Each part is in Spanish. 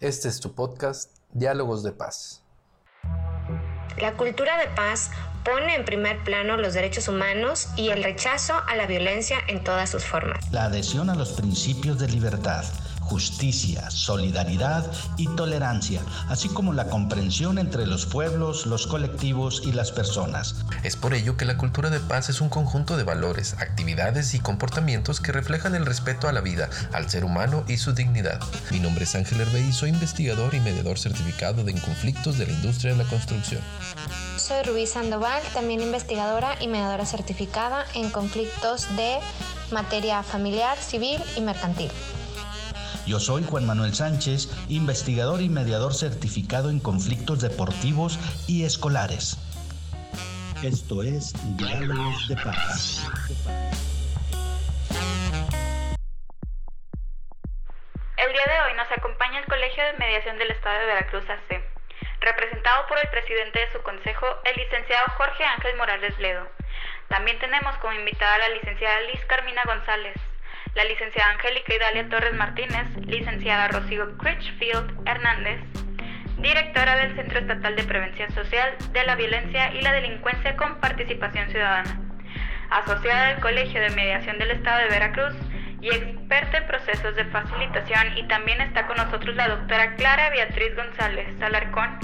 Este es tu podcast, Diálogos de Paz. La cultura de paz pone en primer plano los derechos humanos y el rechazo a la violencia en todas sus formas. La adhesión a los principios de libertad justicia, solidaridad y tolerancia, así como la comprensión entre los pueblos, los colectivos y las personas. Es por ello que la cultura de paz es un conjunto de valores, actividades y comportamientos que reflejan el respeto a la vida, al ser humano y su dignidad. Mi nombre es Ángel Herbey, soy investigador y mediador certificado de conflictos de la industria de la construcción. Soy Rubí Sandoval, también investigadora y mediadora certificada en conflictos de materia familiar, civil y mercantil. Yo soy Juan Manuel Sánchez, investigador y mediador certificado en conflictos deportivos y escolares. Esto es Diálogos de Paz. El día de hoy nos acompaña el Colegio de Mediación del Estado de Veracruz AC, representado por el presidente de su consejo, el licenciado Jorge Ángel Morales Ledo. También tenemos como invitada a la licenciada Liz Carmina González, la licenciada Angélica Idalia Torres Martínez, licenciada Rocío Critchfield Hernández, directora del Centro Estatal de Prevención Social de la Violencia y la Delincuencia con Participación Ciudadana, asociada del Colegio de Mediación del Estado de Veracruz y experta en procesos de facilitación y también está con nosotros la doctora Clara Beatriz González Alarcón,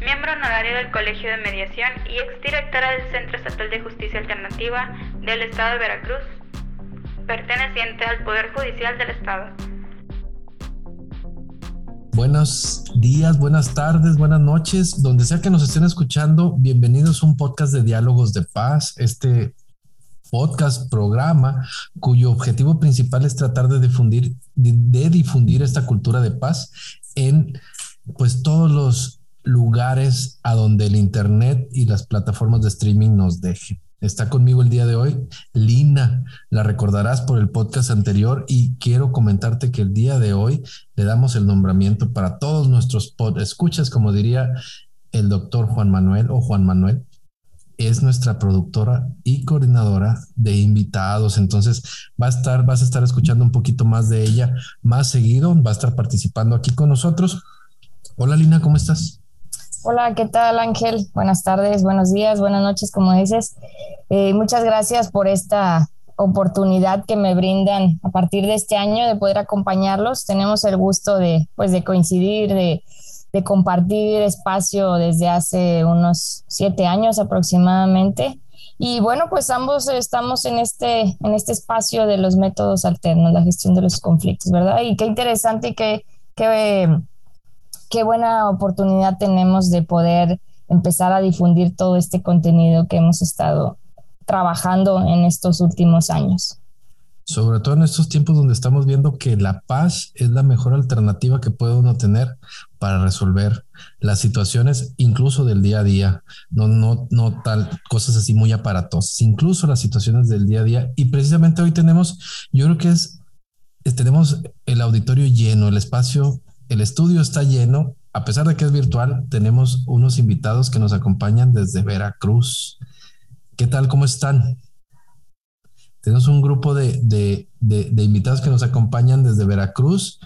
miembro honorario del Colegio de Mediación y exdirectora del Centro Estatal de Justicia Alternativa del Estado de Veracruz, perteneciente al Poder Judicial del Estado. Buenos días, buenas tardes, buenas noches, donde sea que nos estén escuchando, bienvenidos a un podcast de Diálogos de Paz, este podcast, programa, cuyo objetivo principal es tratar de difundir, de, difundir esta cultura de paz en pues todos los lugares a donde el Internet y las plataformas de streaming nos dejen. Está conmigo el día de hoy Lina, la recordarás por el podcast anterior y quiero comentarte que el día de hoy le damos el nombramiento para todos nuestros pod escuchas, como diría el doctor Juan Manuel o Juan Manuel, es nuestra productora y coordinadora de invitados. Entonces va a estar, vas a estar escuchando un poquito más de ella más seguido, va a estar participando aquí con nosotros. Hola Lina, ¿cómo estás? Hola, ¿qué tal Ángel? Buenas tardes, buenos días, buenas noches, como dices. Eh, muchas gracias por esta oportunidad que me brindan a partir de este año de poder acompañarlos. Tenemos el gusto de, pues, de coincidir, de, de compartir espacio desde hace unos siete años aproximadamente. Y bueno, pues ambos estamos en este, en este espacio de los métodos alternos, la gestión de los conflictos, ¿verdad? Y qué interesante y qué, qué qué buena oportunidad tenemos de poder empezar a difundir todo este contenido que hemos estado trabajando en estos últimos años. Sobre todo en estos tiempos donde estamos viendo que la paz es la mejor alternativa que puede uno tener para resolver las situaciones, incluso del día a día, no, no, no tal cosas así muy aparatosas, incluso las situaciones del día a día. Y precisamente hoy tenemos, yo creo que es, tenemos el auditorio lleno, el espacio el estudio está lleno. A pesar de que es virtual, tenemos unos invitados que nos acompañan desde Veracruz. ¿Qué tal? ¿Cómo están? Tenemos un grupo de, invitados que nos acompañan desde Veracruz.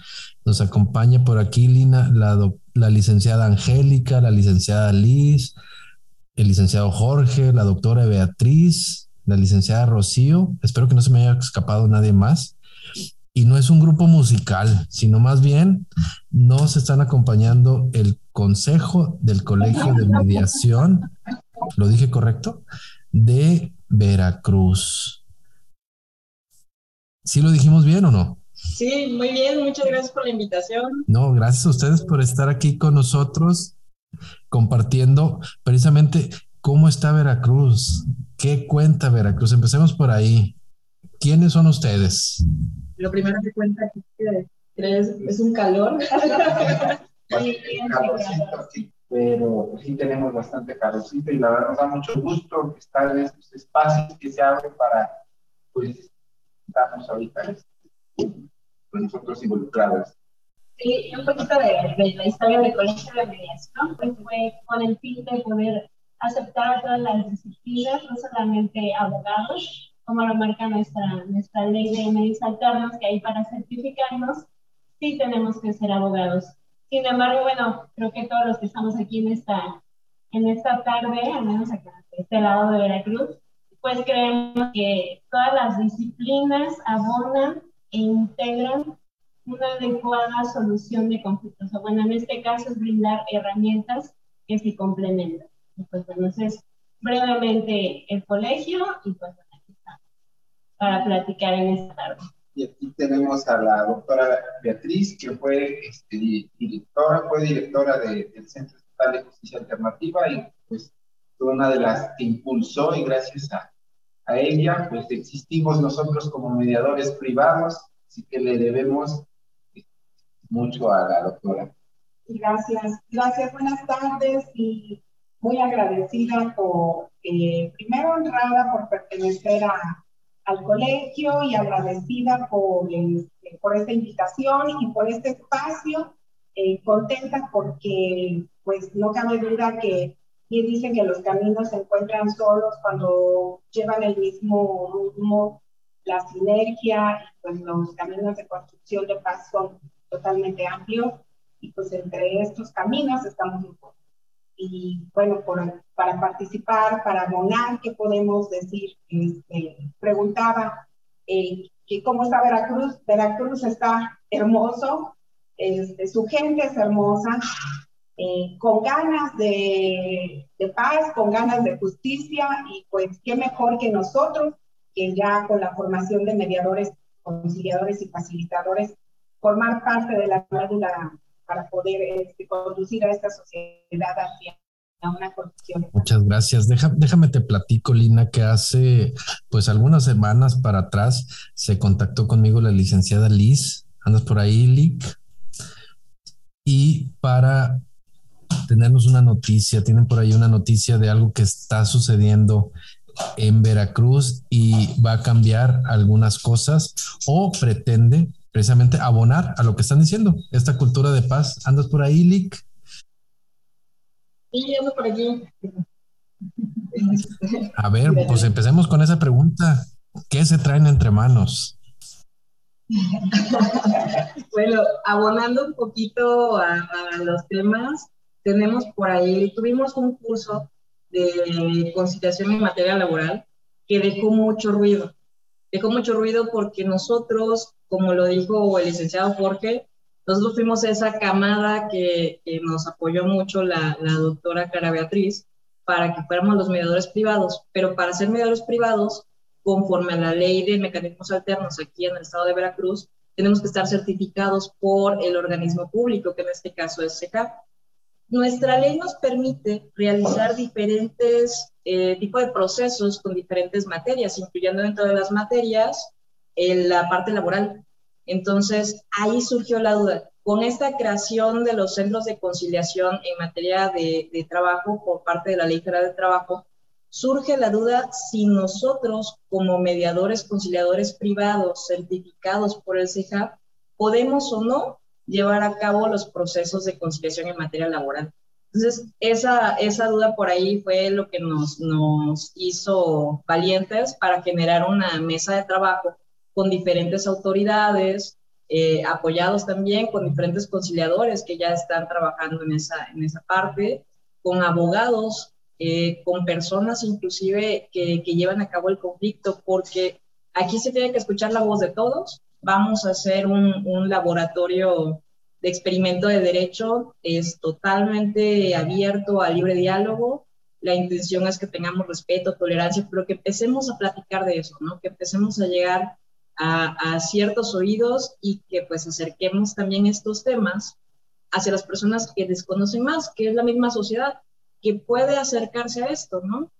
Nos acompaña por aquí Lina, la, la licenciada Angélica, la licenciada Liz, el licenciado Jorge, la doctora Beatriz, la licenciada Rocío. Espero que no se me haya escapado nadie más y no es un grupo musical, sino más bien nos están acompañando el Consejo del Colegio de Mediación, ¿lo dije correcto? De Veracruz. ¿Sí lo dijimos bien o no? Sí, muy bien, muchas gracias por la invitación. No, gracias a ustedes por estar aquí con nosotros compartiendo precisamente cómo está Veracruz, qué cuenta Veracruz. Empecemos por ahí. ¿Quiénes son ustedes? Lo primero que cuenta es que es, un calor. sí, pero sí tenemos bastante calorcito y la verdad nos da mucho gusto estar en estos espacios que se abren para, pues, estamos ahorita con nosotros involucrados. Sí, un poquito de, la historia del colegio de mediación, pues fue con el fin de poder aceptar todas las disciplinas, no solamente abogados, como lo marca nuestra, nuestra ley de medios alternos, que hay para certificarnos, sí tenemos que ser abogados. Sin embargo, bueno, creo que todos los que estamos aquí en esta, en esta tarde, al menos acá de este lado de Veracruz, pues creemos que todas las disciplinas abonan e integran una adecuada solución de conflictos. O bueno, en este caso es brindar herramientas que se complementan. pues bueno, es brevemente el colegio y pues para platicar en esta tarde. Y aquí tenemos a la doctora Beatriz, que fue este, directora, fue directora del Centro Estatal de Justicia Alternativa y pues fue una de las que impulsó y gracias a, a ella pues existimos nosotros como mediadores privados, así que le debemos mucho a la doctora. Gracias, gracias, buenas tardes y muy agradecida por, eh, primero honrada por pertenecer a, al colegio y agradecida por, este, por esta invitación y por este espacio, eh, contenta porque pues no cabe duda que bien dicen que los caminos se encuentran solos cuando llevan el mismo ritmo, la sinergia, pues los caminos de construcción de paz son totalmente amplio y pues entre estos caminos estamos nosotros. Y bueno, para participar, para abonar, ¿qué podemos decir? Este, preguntaba eh, que cómo está Veracruz. Veracruz está hermoso, este, su gente es hermosa, eh, con ganas de, de, paz, con ganas de justicia y pues qué mejor que nosotros, que ya con la formación de mediadores, conciliadores y facilitadores formar parte de la válvula para poder este, conducir a esta sociedad hacia una. Muchas gracias. déjame te platico, Lina, que hace pues algunas semanas para atrás se contactó conmigo la licenciada Liz. ¿Andas por ahí, Lick? Y para tenernos una noticia, tienen por ahí una noticia de algo que está sucediendo en Veracruz y va a cambiar algunas cosas o pretende precisamente abonar a lo que están diciendo, esta cultura de paz. ¿Andas por ahí, Lick? Sí, ando por aquí. A ver, pues empecemos con esa pregunta. ¿Qué se traen entre manos? bueno, abonando un poquito a, a, los temas, tenemos por ahí, tuvimos un curso de conciliación en materia laboral que dejó mucho ruido. Dejó mucho ruido porque nosotros como lo dijo el licenciado Jorge, nosotros fuimos esa camada que, nos apoyó mucho la, la, doctora Cara Beatriz para que fuéramos los mediadores privados, pero para ser mediadores privados, conforme a la ley de mecanismos alternos aquí en el estado de Veracruz, tenemos que estar certificados por el organismo público, que en este caso es SECAP. Nuestra ley nos permite realizar diferentes eh, tipos de procesos con diferentes materias, incluyendo dentro de las materias en la parte laboral. Entonces, ahí surgió la duda. Con esta creación de los centros de conciliación en materia de, trabajo por parte de la Ley Federal de Trabajo, surge la duda si nosotros, como mediadores conciliadores privados certificados por el CEJAP, podemos o no llevar a cabo los procesos de conciliación en materia laboral. Entonces, esa, esa duda por ahí fue lo que nos, nos hizo valientes para generar una mesa de trabajo con diferentes autoridades, eh, apoyados también con diferentes conciliadores que ya están trabajando en esa, en esa parte, con abogados, eh, con personas inclusive que, que, llevan a cabo el conflicto, porque aquí se tiene que escuchar la voz de todos. Vamos a hacer un, un laboratorio de experimento de derecho, es totalmente abierto a libre diálogo. La intención es que tengamos respeto, tolerancia, pero que empecemos a platicar de eso, ¿no? Que empecemos a llegar a, ciertos oídos y que pues acerquemos también estos temas hacia las personas que desconocen más, que es la misma sociedad, que puede acercarse a esto, ¿no?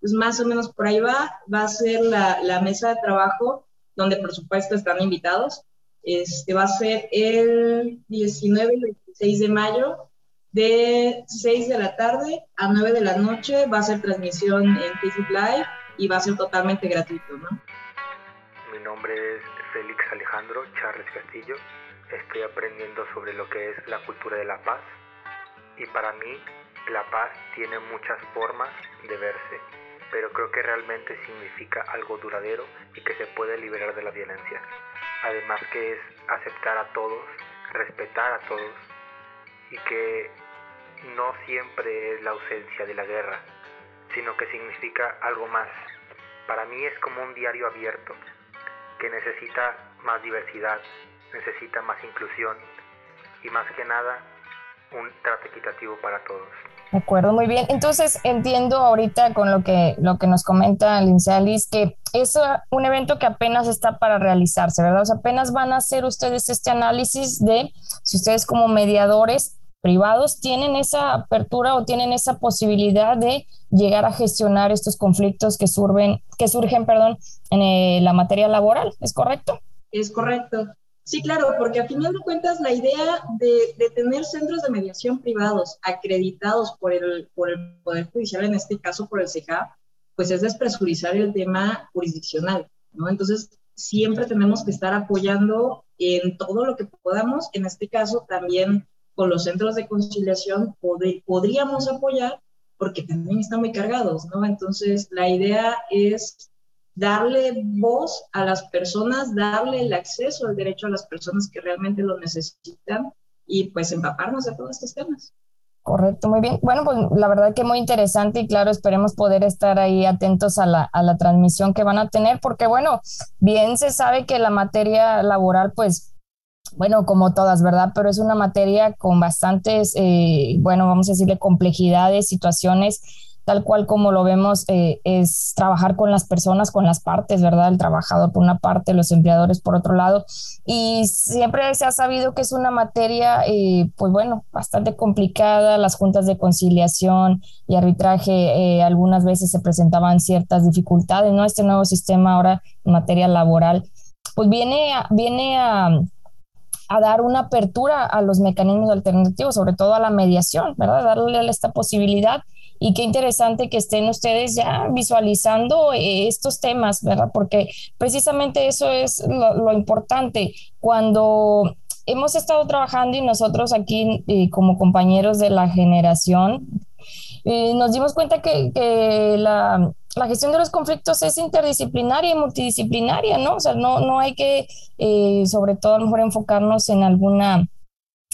Pues más o menos por ahí va, va a ser la, la mesa de trabajo, donde por supuesto están invitados. Este va a ser el 19 y 26 de mayo, de 6 de la tarde a 9 de la noche. Va a ser transmisión en Facebook Live y va a ser totalmente gratuito, ¿no? Nombre es Félix Alejandro Charles Castillo. Estoy aprendiendo sobre lo que es la cultura de la paz y para mí la paz tiene muchas formas de verse, pero creo que realmente significa algo duradero y que se puede liberar de la violencia. Además que es aceptar a todos, respetar a todos y que no siempre es la ausencia de la guerra, sino que significa algo más. Para mí es como un diario abierto, que necesita más diversidad, necesita más inclusión y más que nada un trato equitativo para todos. De acuerdo, muy bien. Entonces entiendo ahorita con lo que, lo que nos comenta Liz que es un evento que apenas está para realizarse, ¿verdad? O sea, apenas van a hacer ustedes este análisis de si ustedes como mediadores privados tienen esa apertura o tienen esa posibilidad de llegar a gestionar estos conflictos que surgen, que surgen perdón, en eh, la materia laboral, ¿es correcto? Es correcto. Sí, claro, porque a final de cuentas la idea de, tener centros de mediación privados acreditados por el, por el Poder Judicial, en este caso por el CEJA, pues es despresurizar el tema jurisdiccional, ¿no? Entonces, siempre tenemos que estar apoyando en todo lo que podamos, en este caso también con los centros de conciliación podríamos apoyar porque también están muy cargados, ¿no? Entonces, la idea es darle voz a las personas, darle el acceso al derecho a las personas que realmente lo necesitan y pues empaparnos de todos estos temas. Correcto, muy bien. Bueno, pues la verdad que muy interesante y claro, esperemos poder estar ahí atentos a la, a la transmisión que van a tener, porque bueno, bien se sabe que la materia laboral, pues, bueno, como todas, ¿verdad? Pero es una materia con bastantes, eh, bueno, vamos a decirle complejidades, situaciones tal cual como lo vemos, eh, es trabajar con las personas, con las partes, ¿verdad? El trabajador por una parte, los empleadores por otro lado. Y siempre se ha sabido que es una materia, eh, pues bueno, bastante complicada. Las juntas de conciliación y arbitraje eh, algunas veces se presentaban ciertas dificultades, ¿no? Este nuevo sistema ahora en materia laboral, pues viene viene a dar una apertura a los mecanismos alternativos, sobre todo a la mediación, ¿verdad? Darle esta posibilidad y qué interesante que estén ustedes ya visualizando eh, estos temas, ¿verdad? Porque precisamente eso es lo, importante. Cuando hemos estado trabajando y nosotros aquí eh, como compañeros de la generación, eh, nos dimos cuenta que, la, gestión de los conflictos es interdisciplinaria y multidisciplinaria, ¿no? O sea, no, no hay que, sobre todo a lo mejor enfocarnos en alguna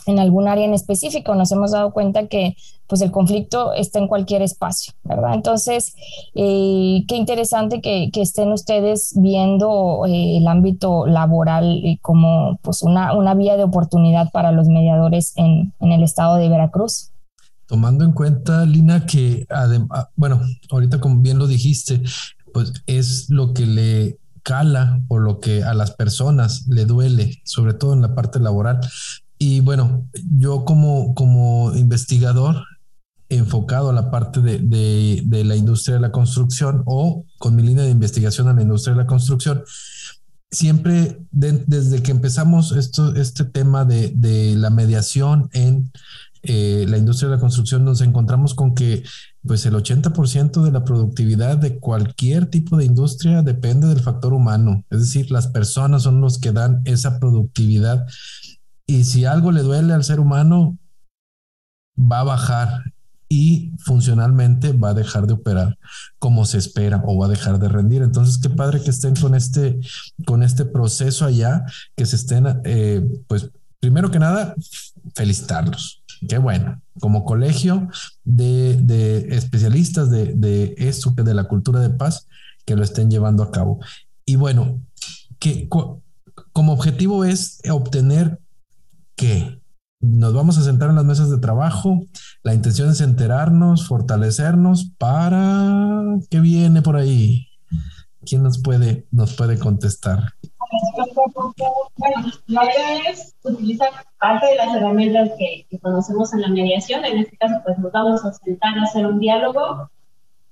en algún área en específico. Nos hemos dado cuenta que pues el conflicto está en cualquier espacio, ¿verdad? Entonces, eh, qué interesante que, estén ustedes viendo eh, el ámbito laboral como pues una, una, vía de oportunidad para los mediadores en, en el estado de Veracruz. Tomando en cuenta, Lina, que además, ah, bueno, ahorita como bien lo dijiste, pues es lo que le cala o lo que a las personas le duele, sobre todo en la parte laboral, y bueno, yo como, como investigador enfocado a la parte de, de, la industria de la construcción o con mi línea de investigación a la industria de la construcción, siempre desde que empezamos esto, este tema de, de la mediación en eh, la industria de la construcción, nos encontramos con que pues el 80% de la productividad de cualquier tipo de industria depende del factor humano, es decir, las personas son los que dan esa productividad y si algo le duele al ser humano, va a bajar y funcionalmente va a dejar de operar como se espera o va a dejar de rendir. Entonces, qué padre que estén con este, con este proceso allá, que se estén, eh, pues, primero que nada, felicitarlos. Qué bueno, como colegio de, especialistas de, de esto, de la cultura de paz, que lo estén llevando a cabo. Y bueno, que como objetivo es obtener que nos vamos a sentar en las mesas de trabajo. La intención es enterarnos, fortalecernos para qué viene por ahí. ¿Quién nos puede, nos puede contestar? La idea es utilizar parte de las herramientas que, conocemos en la mediación. En este caso, pues nos vamos a sentar a hacer un diálogo.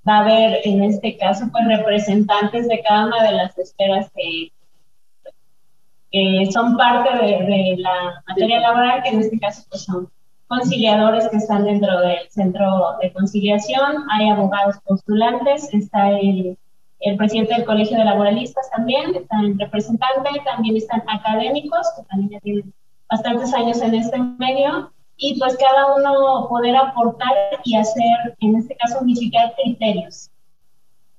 Va a haber, en este caso, pues representantes de cada una de las esferas que son parte de, la materia laboral, que en este caso pues, son conciliadores que están dentro del centro de conciliación, hay abogados postulantes, está el, el presidente del Colegio de Laboralistas también, está el representante, también están académicos, que también ya tienen bastantes años en este medio, y pues cada uno poder aportar y hacer, en este caso, unificar criterios.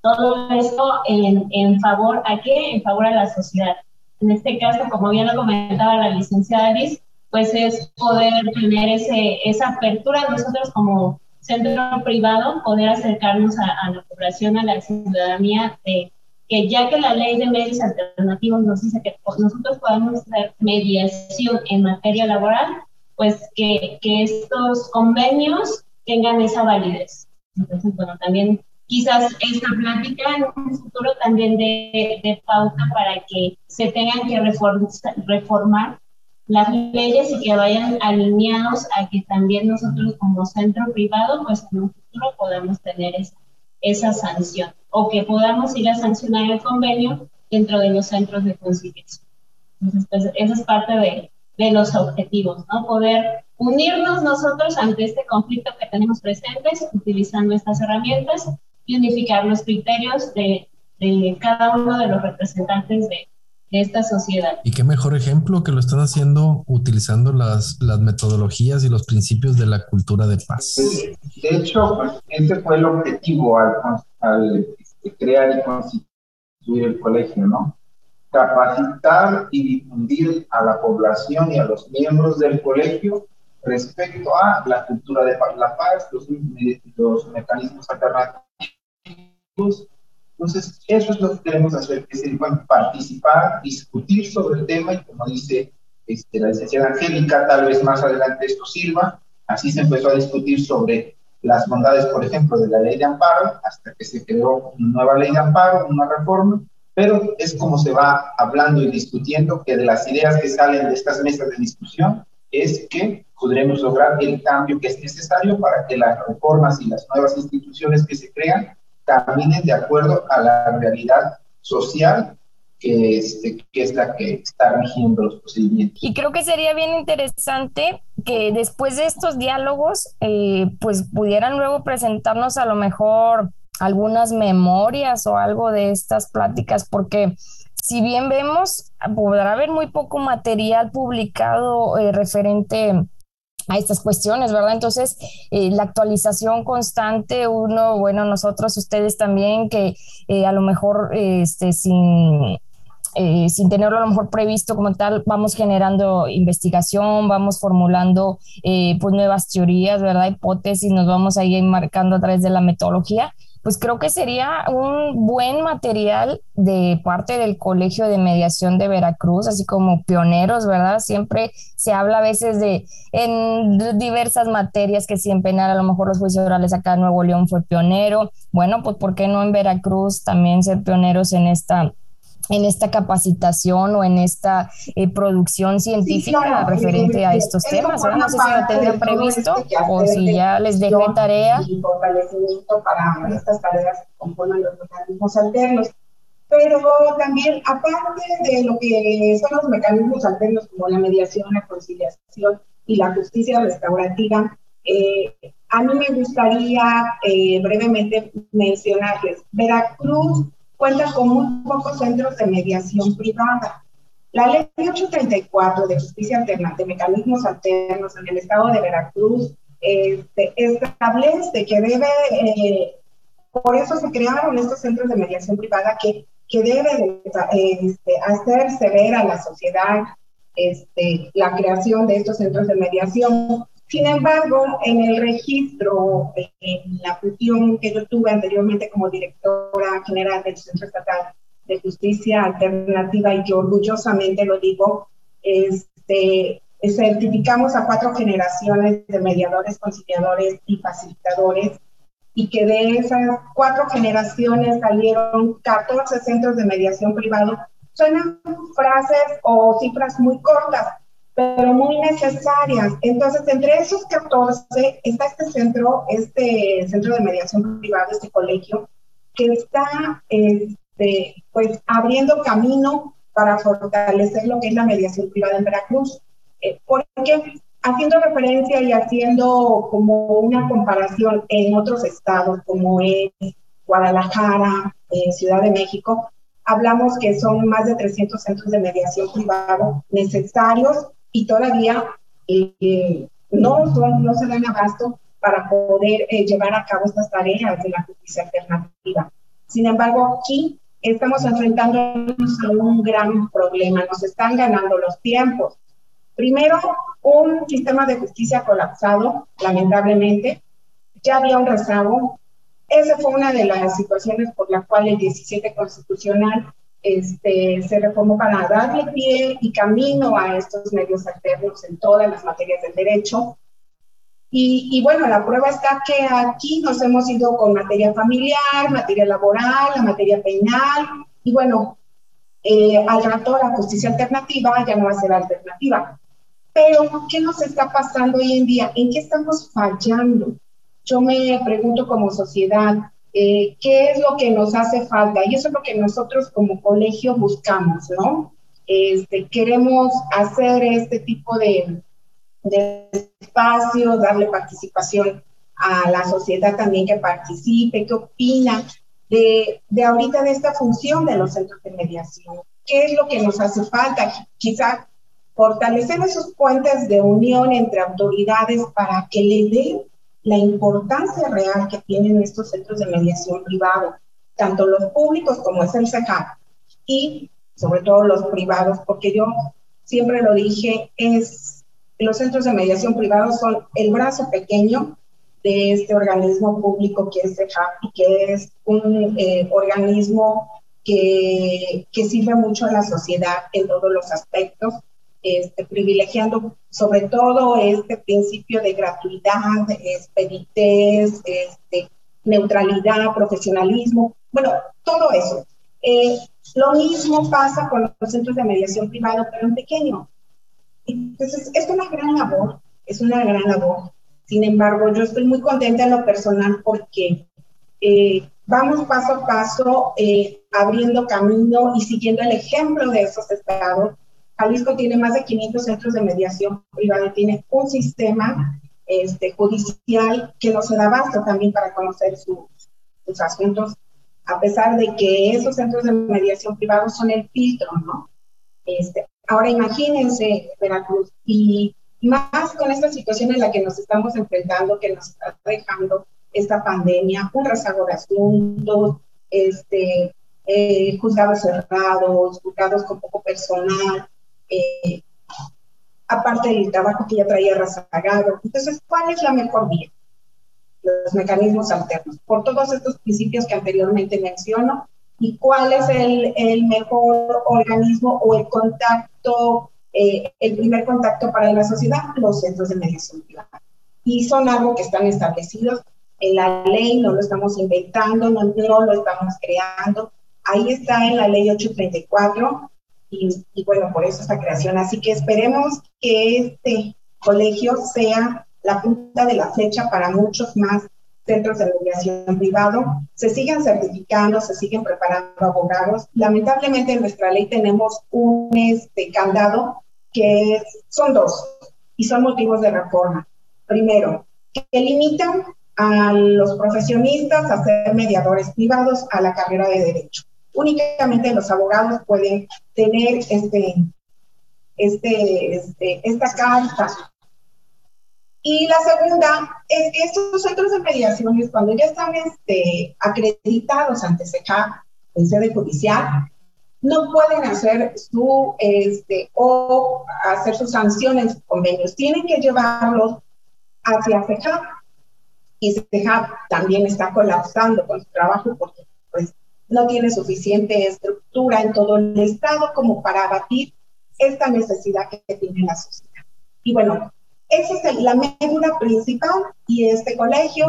Todo esto en, en favor a qué? En favor a la sociedad. En este caso, como bien lo comentaba la licenciada Liz, pues es poder tener ese, esa apertura nosotros como centro privado, poder acercarnos a, la población, a la ciudadanía, de que ya que la ley de medios alternativos nos dice que nosotros podemos hacer mediación en materia laboral, pues que, que estos convenios tengan esa validez. Entonces, bueno, también quizás esta plática en un futuro también de, de pauta para que se tengan que reformar las leyes y que vayan alineados a que también nosotros como centro privado, pues en un futuro podamos tener esa, esa sanción o que podamos ir a sancionar el convenio dentro de los centros de conciliación. Entonces, pues, esa es parte de, de los objetivos, ¿no? Poder unirnos nosotros ante este conflicto que tenemos presentes utilizando estas herramientas y unificar los criterios de, de cada uno de los representantes de, de esta sociedad. Y qué mejor ejemplo que lo están haciendo utilizando las, las metodologías y los principios de la cultura de paz. De hecho, pues, ese fue el objetivo al, al este, crear y constituir el colegio, ¿no? Capacitar y difundir a la población y a los miembros del colegio respecto a la cultura de la paz, los, los mecanismos alternativos entonces, eso es lo que queremos hacer, que es participar, discutir sobre el tema y como dice este, la licenciada Angélica, tal vez más adelante esto sirva. Así se empezó a discutir sobre las bondades, por ejemplo, de la ley de amparo, hasta que se creó una nueva ley de amparo, una reforma, pero es como se va hablando y discutiendo que de las ideas que salen de estas mesas de discusión es que podremos lograr el cambio que es necesario para que las reformas y las nuevas instituciones que se crean caminen de acuerdo a la realidad social que, es la que está rigiendo los procedimientos. Y creo que sería bien interesante que después de estos diálogos, eh, pues pudieran luego presentarnos a lo mejor algunas memorias o algo de estas pláticas, porque si bien vemos, podrá haber muy poco material publicado eh, referente a estas cuestiones, ¿verdad? Entonces, eh, la actualización constante, uno, bueno, nosotros, ustedes también, que eh, a lo mejor este, sin, eh, sin tenerlo a lo mejor previsto como tal, vamos generando investigación, vamos formulando pues nuevas teorías, ¿verdad? Hipótesis, nos vamos ahí marcando a través de la metodología pues creo que sería un buen material de parte del Colegio de Mediación de Veracruz, así como pioneros, ¿verdad? Siempre se habla a veces de en diversas materias que si en penal a lo mejor los juicios orales acá en Nuevo León fue pionero. Bueno, pues ¿por qué no en Veracruz también ser pioneros en esta en esta capacitación o en esta eh, producción científica referente a estos temas. No sé si lo tendrán previsto o si ya les dejé tarea. Y fortalecimiento para estas tareas que componen los mecanismos alternos. Pero también, aparte de lo que son los mecanismos alternos como la mediación, la conciliación y la justicia restaurativa, eh, a mí me gustaría eh, brevemente mencionarles, Veracruz cuenta con muy pocos centros de mediación privada. La ley 834 de justicia alterna, de mecanismos alternos en el estado de Veracruz, este, establece que debe, eh, por eso se crearon estos centros de mediación privada que, que debe este, hacerse ver a la sociedad este, la creación de estos centros de mediación sin embargo, en el registro, en la función que yo tuve anteriormente como directora general del Centro Estatal de Justicia Alternativa, y que orgullosamente lo digo, este, certificamos a cuatro generaciones de mediadores, conciliadores y facilitadores, y que de esas cuatro generaciones salieron 14 centros de mediación privado. Suenan frases o cifras muy cortas, pero muy necesarias. Entonces, entre esos 14 está este centro, este centro de mediación privada, este colegio, que está este, pues, abriendo camino para fortalecer lo que es la mediación privada en Veracruz. Eh, porque haciendo referencia y haciendo como una comparación en otros estados, como es Guadalajara, eh, Ciudad de México, hablamos que son más de 300 centros de mediación privado necesarios y todavía eh, no, son, no se dan abasto para poder eh, llevar a cabo estas tareas de la justicia alternativa. Sin embargo, aquí estamos enfrentándonos a un gran problema, nos están ganando los tiempos. Primero, un sistema de justicia colapsado, lamentablemente, ya había un rezago. Esa fue una de las situaciones por la cual el 17 constitucional este, se reformó para darle pie y camino a estos medios alternos en todas las materias del derecho. Y, y, bueno, la prueba está que aquí nos hemos ido con materia familiar, materia laboral, la materia penal, y bueno, eh, al rato la justicia alternativa ya no va a ser alternativa. Pero, ¿qué nos está pasando hoy en día? ¿En qué estamos fallando? Yo me pregunto como sociedad, eh, ¿qué es lo que nos hace falta? Y eso es lo que nosotros como colegio buscamos, ¿no? Este, queremos hacer este tipo de, de espacio, darle participación a la sociedad también que participe, qué opina de, de ahorita de esta función de los centros de mediación. ¿Qué es lo que nos hace falta? Quizá fortalecer esos puentes de unión entre autoridades para que le den la importancia real que tienen estos centros de mediación privado, tanto los públicos como el CEJAP y sobre todo los privados, porque yo siempre lo dije, es los centros de mediación privados son el brazo pequeño de este organismo público que es CEJAP y que es un eh, organismo que, que sirve mucho a la sociedad en todos los aspectos este, privilegiando sobre todo este principio de gratuidad, expeditez, este, neutralidad, profesionalismo, bueno, todo eso. Eh, lo mismo pasa con los centros de mediación privado, pero en pequeño. Entonces, es una gran labor, es una gran labor. Sin embargo, yo estoy muy contenta en lo personal porque eh, vamos paso a paso eh, abriendo camino y siguiendo el ejemplo de esos estados Jalisco tiene más de 500 centros de mediación privada, tiene un sistema este, judicial que no se da abasto también para conocer sus asuntos, a pesar de que esos centros de mediación privados son el filtro, ¿no? Este, ahora imagínense Veracruz y más con esta situación en la que nos estamos enfrentando, que nos está dejando esta pandemia, un rezago de asuntos, este, eh, juzgados cerrados, juzgados con poco personal, eh, aparte del trabajo que ya traía rezagado. Entonces, ¿cuál es la mejor vía? Los mecanismos alternos, por todos estos principios que anteriormente menciono, y cuál es el, el mejor organismo o el contacto, eh, el primer contacto para la sociedad, los centros de mediación privada. Y son algo que están establecidos en la ley, no lo estamos inventando, no, no lo estamos creando. Ahí está en la ley 834 y, bueno, por eso esta creación. Así que esperemos que este colegio sea la punta de la flecha para muchos más centros de mediación privado, se siguen certificando, se siguen preparando abogados. Lamentablemente en nuestra ley tenemos un este, candado que son dos y son motivos de reforma. Primero, que limitan a los profesionistas a ser mediadores privados a la carrera de derecho únicamente los abogados pueden tener este, este, este, esta carta. Y la segunda es que estos centros de mediaciones, cuando ya están este, acreditados ante SECAP, en sede judicial, no pueden hacer su, este, o hacer sus sanciones, convenios, tienen que llevarlos hacia CEJAP. Y CEJAP también está colapsando con su trabajo porque pues, no tiene suficiente estructura en todo el Estado como para abatir esta necesidad que tiene la sociedad. Y bueno, esa es la médula principal y este colegio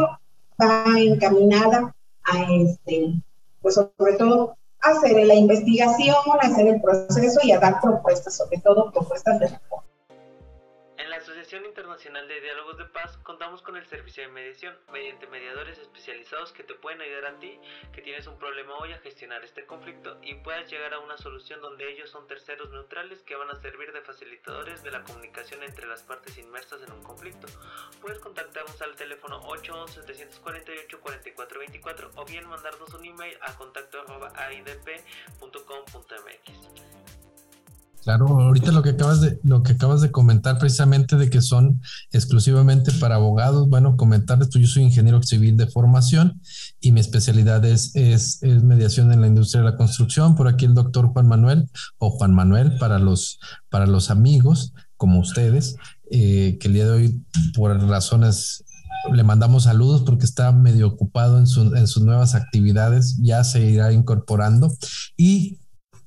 va encaminada a este, pues sobre todo hacer la investigación, hacer el proceso y a dar propuestas, sobre todo propuestas de reforma. Asociación Internacional de Diálogos de Paz contamos con el servicio de mediación mediante mediadores especializados que te pueden ayudar a ti que tienes un problema hoy a gestionar este conflicto y puedas llegar a una solución donde ellos son terceros neutrales que van a servir de facilitadores de la comunicación entre las partes inmersas en un conflicto. Puedes contactarnos al teléfono 811-748-4424 o bien mandarnos un email a contacto.aidp.com.mx. Claro, ahorita lo que acabas de lo que acabas de comentar precisamente de que son exclusivamente para abogados, bueno, comentarles, pues yo soy ingeniero civil de formación y mi especialidad es, es, mediación en la industria de la construcción. Por aquí el doctor Juan Manuel o Juan Manuel para los para los amigos como ustedes, eh, que el día de hoy, por razones, le mandamos saludos porque está medio ocupado en, en sus nuevas actividades, ya se irá incorporando. Y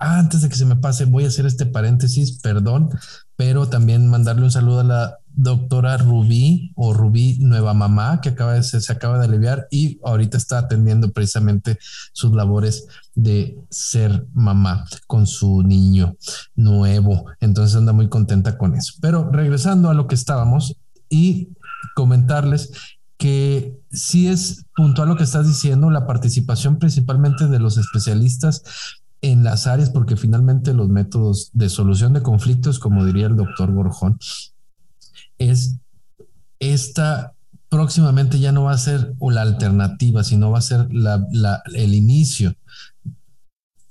antes de que se me pase, voy a hacer este paréntesis, perdón, pero también mandarle un saludo a la doctora Rubí o Rubí Nueva Mamá, que acaba de, se acaba de aliviar y ahorita está atendiendo precisamente sus labores de ser mamá con su niño nuevo. Entonces anda muy contenta con eso. Pero regresando a lo que estábamos y comentarles que sí es puntual lo que estás diciendo, la participación principalmente de los especialistas en las áreas, porque finalmente los métodos de solución de conflictos, como diría el doctor Gorjón, es esta próximamente ya no va a ser la alternativa, sino va a ser el inicio,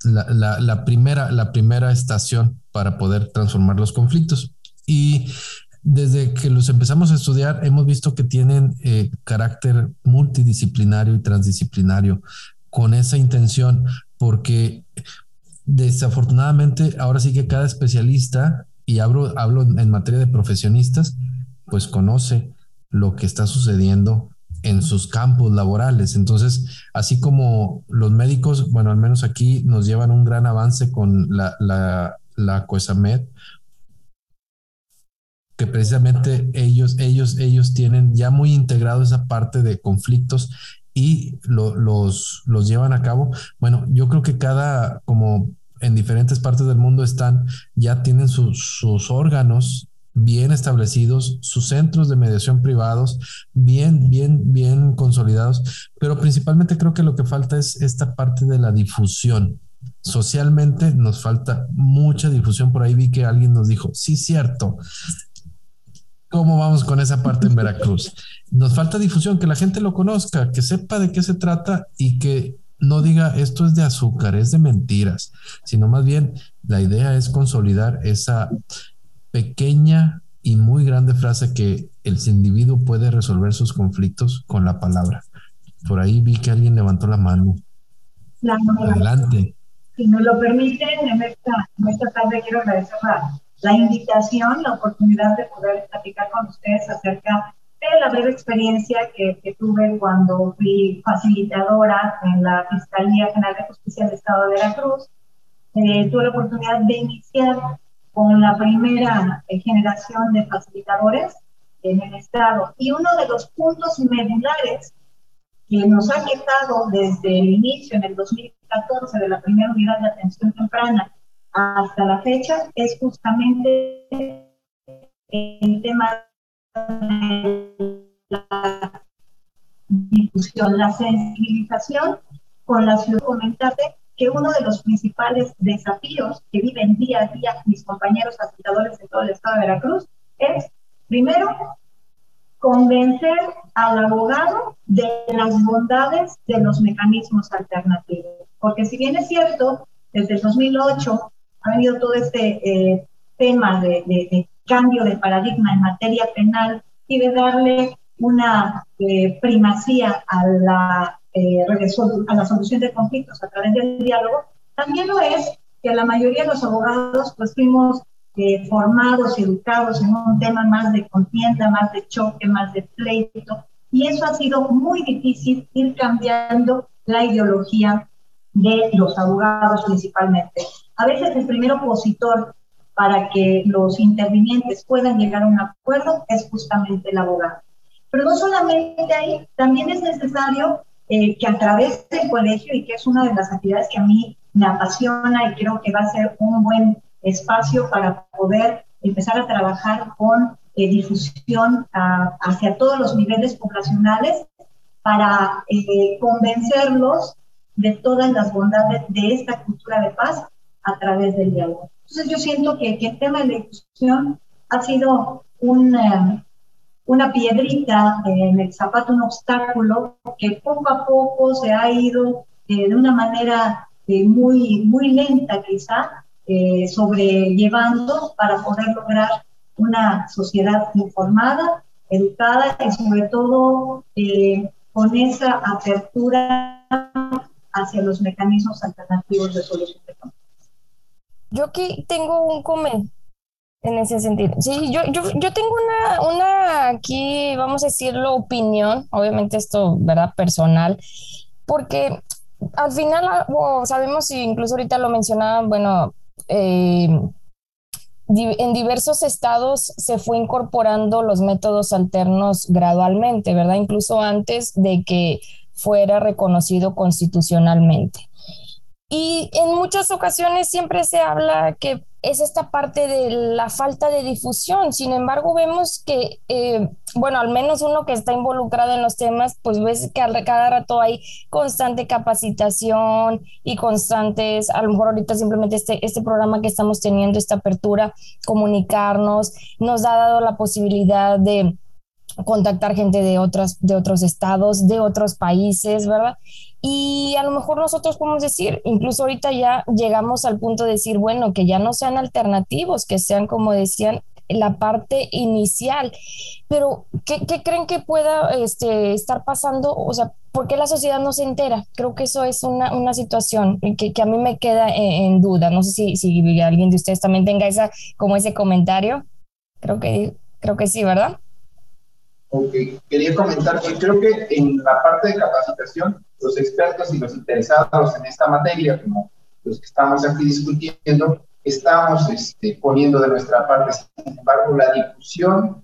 la, primera, la primera estación para poder transformar los conflictos. Y desde que los empezamos a estudiar, hemos visto que tienen eh, carácter multidisciplinario y transdisciplinario con esa intención, porque desafortunadamente ahora sí que cada especialista, y hablo, hablo en materia de profesionistas, pues conoce lo que está sucediendo en sus campos laborales. Entonces, así como los médicos, bueno, al menos aquí nos llevan un gran avance con la, la, la COESAMED, que precisamente ellos, ellos, ellos tienen ya muy integrado esa parte de conflictos y los, los llevan a cabo. Bueno, yo creo que cada, como en diferentes partes del mundo están, ya tienen sus, sus órganos bien establecidos, sus centros de mediación privados bien, bien, bien consolidados, pero principalmente creo que lo que falta es esta parte de la difusión. Socialmente nos falta mucha difusión. Por ahí vi que alguien nos dijo, sí, cierto. ¿Cómo vamos con esa parte en Veracruz? Nos falta difusión, que la gente lo conozca, que sepa de qué se trata y que no diga esto es de azúcar, es de mentiras, sino más bien la idea es consolidar esa pequeña y muy grande frase que el individuo puede resolver sus conflictos con la palabra. Por ahí vi que alguien levantó la mano. Adelante. Si me lo permiten, en esta, tarde quiero agradecer la, invitación, la oportunidad de poder platicar con ustedes acerca de la breve experiencia que, tuve cuando fui facilitadora en la Fiscalía General de Justicia del Estado de Veracruz. Eh, tuve la oportunidad de iniciar con la primera eh, generación de facilitadores en el Estado. Y uno de los puntos medulares que nos ha quedado desde el inicio, en el 2014, de la primera unidad de atención temprana hasta la fecha, es justamente el tema la difusión, la sensibilización con la ciudad. Comentarte que uno de los principales desafíos que viven día a día mis compañeros facilitadores de todo el estado de Veracruz es, primero, convencer al abogado de las bondades de los mecanismos alternativos. Porque si bien es cierto, desde el 2008 ha habido todo este eh, tema de, cambio de paradigma en materia penal y de darle una eh, primacía a la eh, a la solución de conflictos a través del diálogo, también lo es que la mayoría de los abogados pues fuimos eh, formados educados en un tema más de contienda, más de choque, más de pleito, y eso ha sido muy difícil ir cambiando la ideología de los abogados principalmente. A veces el primer opositor para que los intervinientes puedan llegar a un acuerdo es justamente el abogado. Pero no solamente ahí, también es necesario eh, que a través del colegio y que es una de las actividades que a mí me apasiona y creo que va a ser un buen espacio para poder empezar a trabajar con eh, difusión hacia todos los niveles poblacionales para eh, convencerlos de todas las bondades de esta cultura de paz a través del diálogo. Entonces yo siento que, el tema de la difusión ha sido un, una piedrita en el zapato, un obstáculo que poco a poco se ha ido eh, de una manera eh, muy, muy lenta quizá eh, sobrellevando para poder lograr una sociedad informada, educada y sobre todo con esa apertura hacia los mecanismos alternativos de solución de conflictos. Yo aquí tengo un comentario En ese sentido. Sí, yo, yo, yo tengo una, una aquí, vamos a decirlo, opinión, obviamente esto, ¿verdad? Personal, porque al final ah, sabemos, incluso ahorita lo mencionaban, bueno, eh, en diversos estados se fue incorporando los métodos alternos gradualmente, ¿verdad? Incluso antes de que fuera reconocido constitucionalmente. Y en muchas ocasiones siempre se habla que es esta parte de la falta de difusión. Sin embargo, vemos que, eh, bueno, al menos uno que está involucrado en los temas, pues ves que cada rato hay constante capacitación y constantes, a lo mejor ahorita simplemente este, este programa que estamos teniendo, esta apertura, comunicarnos, nos ha dado la posibilidad de contactar gente de, otras, de otros estados, de otros países, ¿verdad? Y a lo mejor nosotros podemos decir, incluso ahorita ya llegamos al punto de decir, bueno, que ya no sean alternativos, que sean, como decían, la parte inicial. Pero, ¿qué, creen que pueda este, estar pasando? O sea, ¿por qué la sociedad no se entera? Creo que eso es una, una situación que, que, a mí me queda en, en, duda. No sé si, si alguien de ustedes también tenga esa, como ese comentario. Creo que, creo que sí, ¿verdad? Ok, quería comentar que creo que en la parte de capacitación, los expertos y los interesados en esta materia, como los que estamos aquí discutiendo, estamos este, poniendo de nuestra parte. Sin embargo, la difusión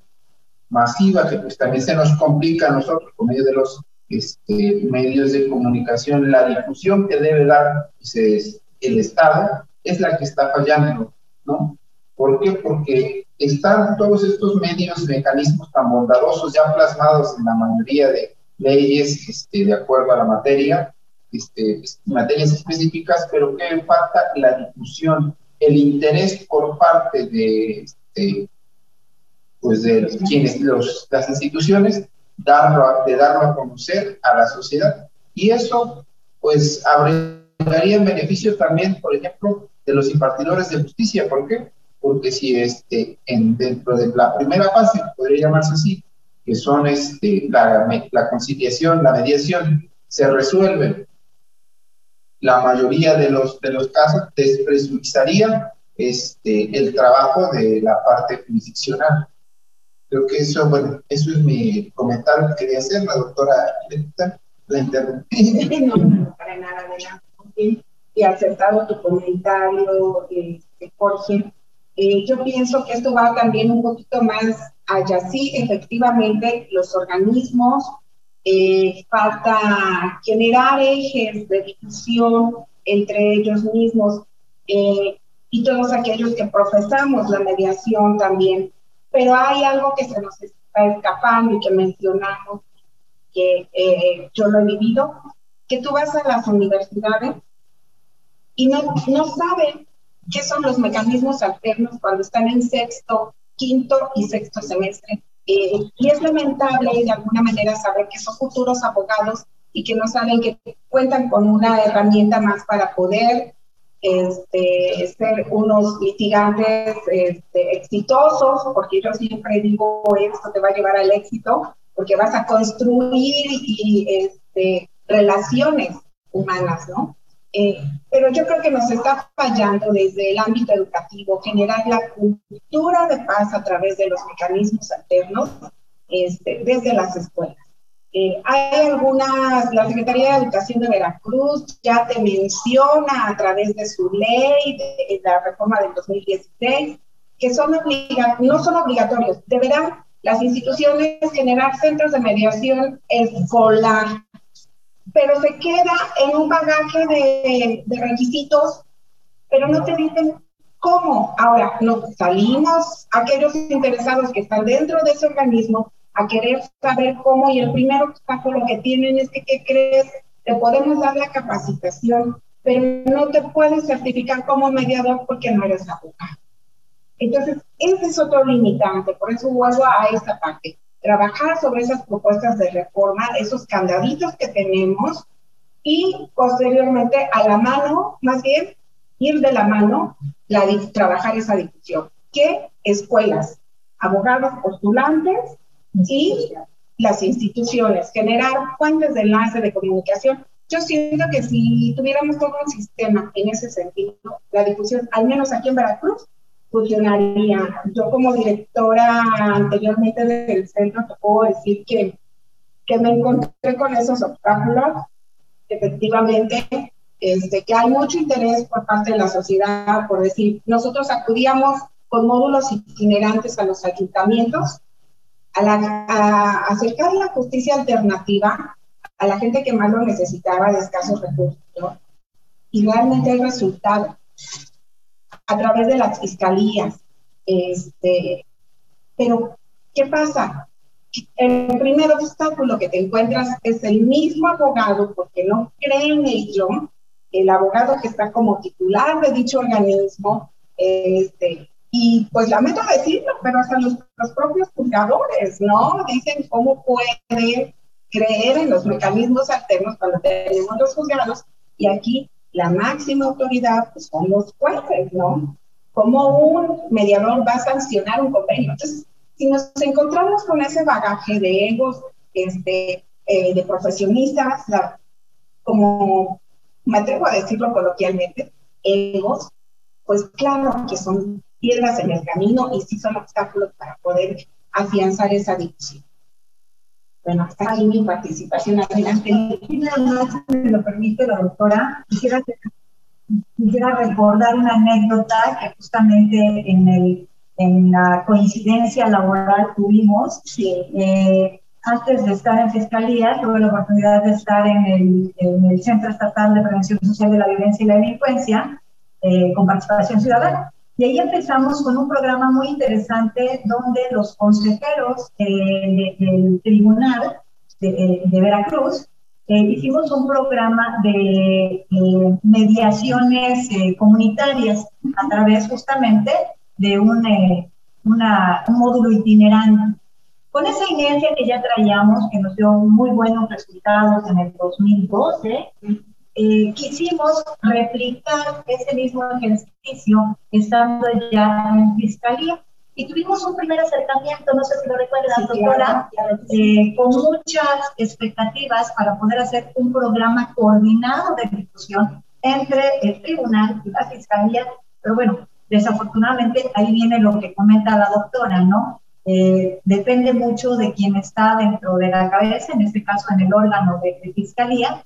masiva, que pues también se nos complica a nosotros por medio de los este, medios de comunicación, la difusión que debe dar pues, el Estado es la que está fallando, ¿no? ¿Por qué? Porque están todos estos medios mecanismos tan bondadosos ya plasmados en la mayoría de leyes este, de acuerdo a la materia, este, materias específicas, pero que falta la difusión, el interés por parte de, este, pues de quienes, los, las instituciones, darlo de darlo a conocer a la sociedad. Y eso, pues, habría en beneficio también, por ejemplo, de los impartidores de justicia. ¿Por qué? porque si este, en, dentro de la primera fase, podría llamarse así, que son este, la, la conciliación, la mediación, se resuelve la mayoría de los, de los casos, despresurizaría este, el trabajo de la parte jurisdiccional. Creo que eso, bueno, eso es mi comentario que quería hacer, la doctora la interrumpí. No, no, para nada, adelante. Y aceptado tu comentario, este, Jorge. Eh, yo pienso que esto va también un poquito más allá. Sí, efectivamente, los organismos, eh, falta generar ejes de discusión entre ellos mismos eh, y todos aquellos que profesamos la mediación también. Pero hay algo que se nos está escapando y que mencionamos, que yo lo he vivido, que tú vas a las universidades y no, no saben qué son los mecanismos alternos cuando están en sexto, quinto y sexto semestre. Eh, y es lamentable de alguna manera saber que son futuros abogados y que no saben que cuentan con una herramienta más para poder este, ser unos litigantes este, exitosos, porque yo siempre digo esto te va a llevar al éxito, porque vas a construir y, este, relaciones humanas, ¿no? Eh, pero yo creo que nos está fallando desde el ámbito educativo generar la cultura de paz a través de los mecanismos alternos este, desde las escuelas. Eh, hay algunas, la Secretaría de Educación de Veracruz ya te menciona a través de su ley, de, la reforma del 2016, que son no son obligatorios, deberán las instituciones generar centros de mediación escolar pero se queda en un bagaje de, requisitos, pero no te dicen cómo. Ahora, no salimos aquellos interesados que están dentro de ese organismo a querer saber cómo y el primer obstáculo que tienen es que, ¿qué crees? Te podemos dar la capacitación, pero no te puedes certificar como mediador porque no eres abogado. Entonces, ese es otro limitante, por eso vuelvo a esta parte trabajar sobre esas propuestas de reforma, esos candaditos que tenemos y posteriormente a la mano, más bien, ir de la mano, la, trabajar esa discusión. ¿Qué escuelas? Abogados postulantes y las instituciones, generar fuentes de enlace de comunicación. Yo siento que si tuviéramos todo un sistema en ese sentido, la discusión, al menos aquí en Veracruz, funcionaría. Yo como directora anteriormente del centro te puedo decir que, que me encontré con esos obstáculos. Efectivamente, este, que hay mucho interés por parte de la sociedad, por decir, nosotros acudíamos con módulos itinerantes a los ayuntamientos a, la, a acercar la justicia alternativa a la gente que más lo necesitaba de escasos recursos. Y realmente hay resultado a través de las fiscalías. Este, pero, ¿qué pasa? El primer obstáculo que te encuentras es el mismo abogado, porque no cree en ello, el abogado que está como titular de dicho organismo, este, y pues lamento decirlo, pero hasta los, los propios juzgadores, ¿no? Dicen cómo puede creer en los mecanismos alternos cuando tenemos los juzgados, y aquí la máxima autoridad pues, son los jueces, ¿no? ¿Cómo un mediador va a sancionar un convenio? Entonces, si nos encontramos con ese bagaje de egos, este, eh, de profesionistas, como me atrevo a decirlo coloquialmente, egos, pues claro que son piedras en el camino y sí son obstáculos para poder afianzar esa discusión. Bueno, hasta aquí mi participación. Adelante. Me lo permite la doctora, quisiera, quisiera recordar una anécdota que justamente en, el, en la coincidencia laboral tuvimos. Eh, antes de estar en Fiscalía, tuve la oportunidad de estar en el, en el Centro Estatal de Prevención Social de la Violencia y la Delincuencia, eh, con participación ciudadana. Y ahí empezamos con un programa muy interesante donde los consejeros eh, del Tribunal de, Veracruz eh, hicimos un programa de mediaciones comunitarias a través justamente de un, una, un módulo itinerante. Con esa inercia que ya traíamos, que nos dio muy buenos resultados en el 2012, eh, quisimos replicar ese mismo ejercicio estando ya en fiscalía. Y tuvimos un primer acercamiento, no sé si lo recuerdan, doctora, eh, con muchas expectativas para poder hacer un programa coordinado de discusión entre el tribunal y la fiscalía. Pero bueno, desafortunadamente ahí viene lo que comenta la doctora, ¿no? Eh, depende mucho de quién está dentro de la cabeza, en este caso en el órgano de, de fiscalía,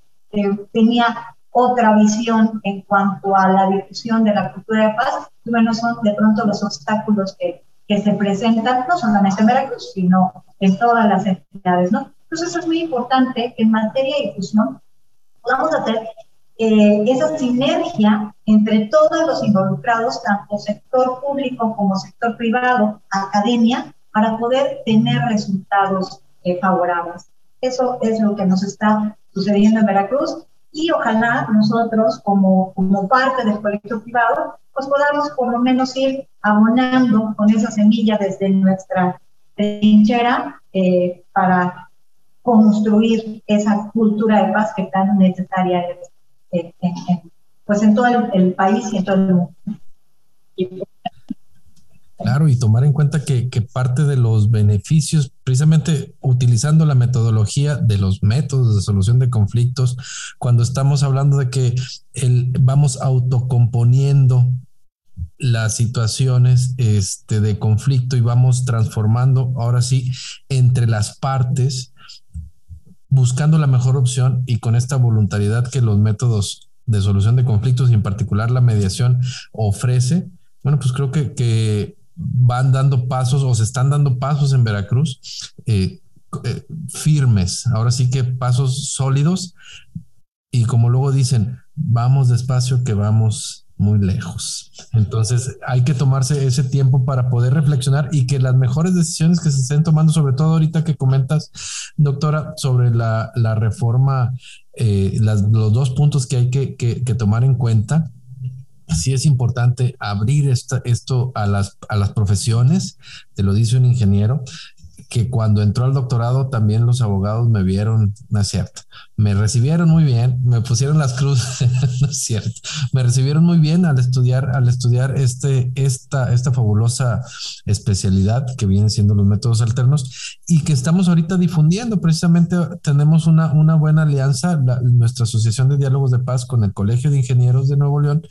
tenía otra visión en cuanto a la difusión de la cultura de paz, y bueno, son de pronto los obstáculos que, que se presentan, no solamente en Veracruz, sino en todas las entidades, ¿no? Entonces es muy importante que en materia de difusión podamos hacer eh, esa sinergia entre todos los involucrados, tanto sector público como sector privado, academia, para poder tener resultados eh, favorables. Eso es lo que nos está sucediendo en Veracruz y ojalá nosotros como, como parte del proyecto privado pues podamos por lo menos ir abonando con esa semilla desde nuestra trinchera eh, para construir esa cultura de paz que tan necesaria es eh, pues en todo el, país y en todo el mundo. Claro, y tomar en cuenta que, parte de los beneficios, precisamente utilizando la metodología de los métodos de solución de conflictos, cuando estamos hablando de que el, vamos autocomponiendo las situaciones este, de conflicto y vamos transformando, ahora sí, entre las partes, buscando la mejor opción y con esta voluntariedad que los métodos de solución de conflictos y en particular la mediación ofrece, bueno, pues creo que, que van dando pasos o se están dando pasos en Veracruz eh, eh, firmes, ahora sí que pasos sólidos y como luego dicen, vamos despacio que vamos muy lejos. Entonces hay que tomarse ese tiempo para poder reflexionar y que las mejores decisiones que se estén tomando, sobre todo ahorita que comentas, doctora, sobre la, reforma, eh, los dos puntos que hay que, que tomar en cuenta, sí es importante abrir esto a las, a las profesiones, te lo dice un ingeniero, que cuando entró al doctorado también los abogados me vieron, no es cierto, me recibieron muy bien, me pusieron las cruces, no es cierto, me recibieron muy bien al estudiar, al estudiar este, esta, esta fabulosa especialidad que vienen siendo los métodos alternos y que estamos ahorita difundiendo. Precisamente tenemos una, una buena alianza, nuestra Asociación de Diálogos de Paz con el Colegio de Ingenieros de Nuevo León,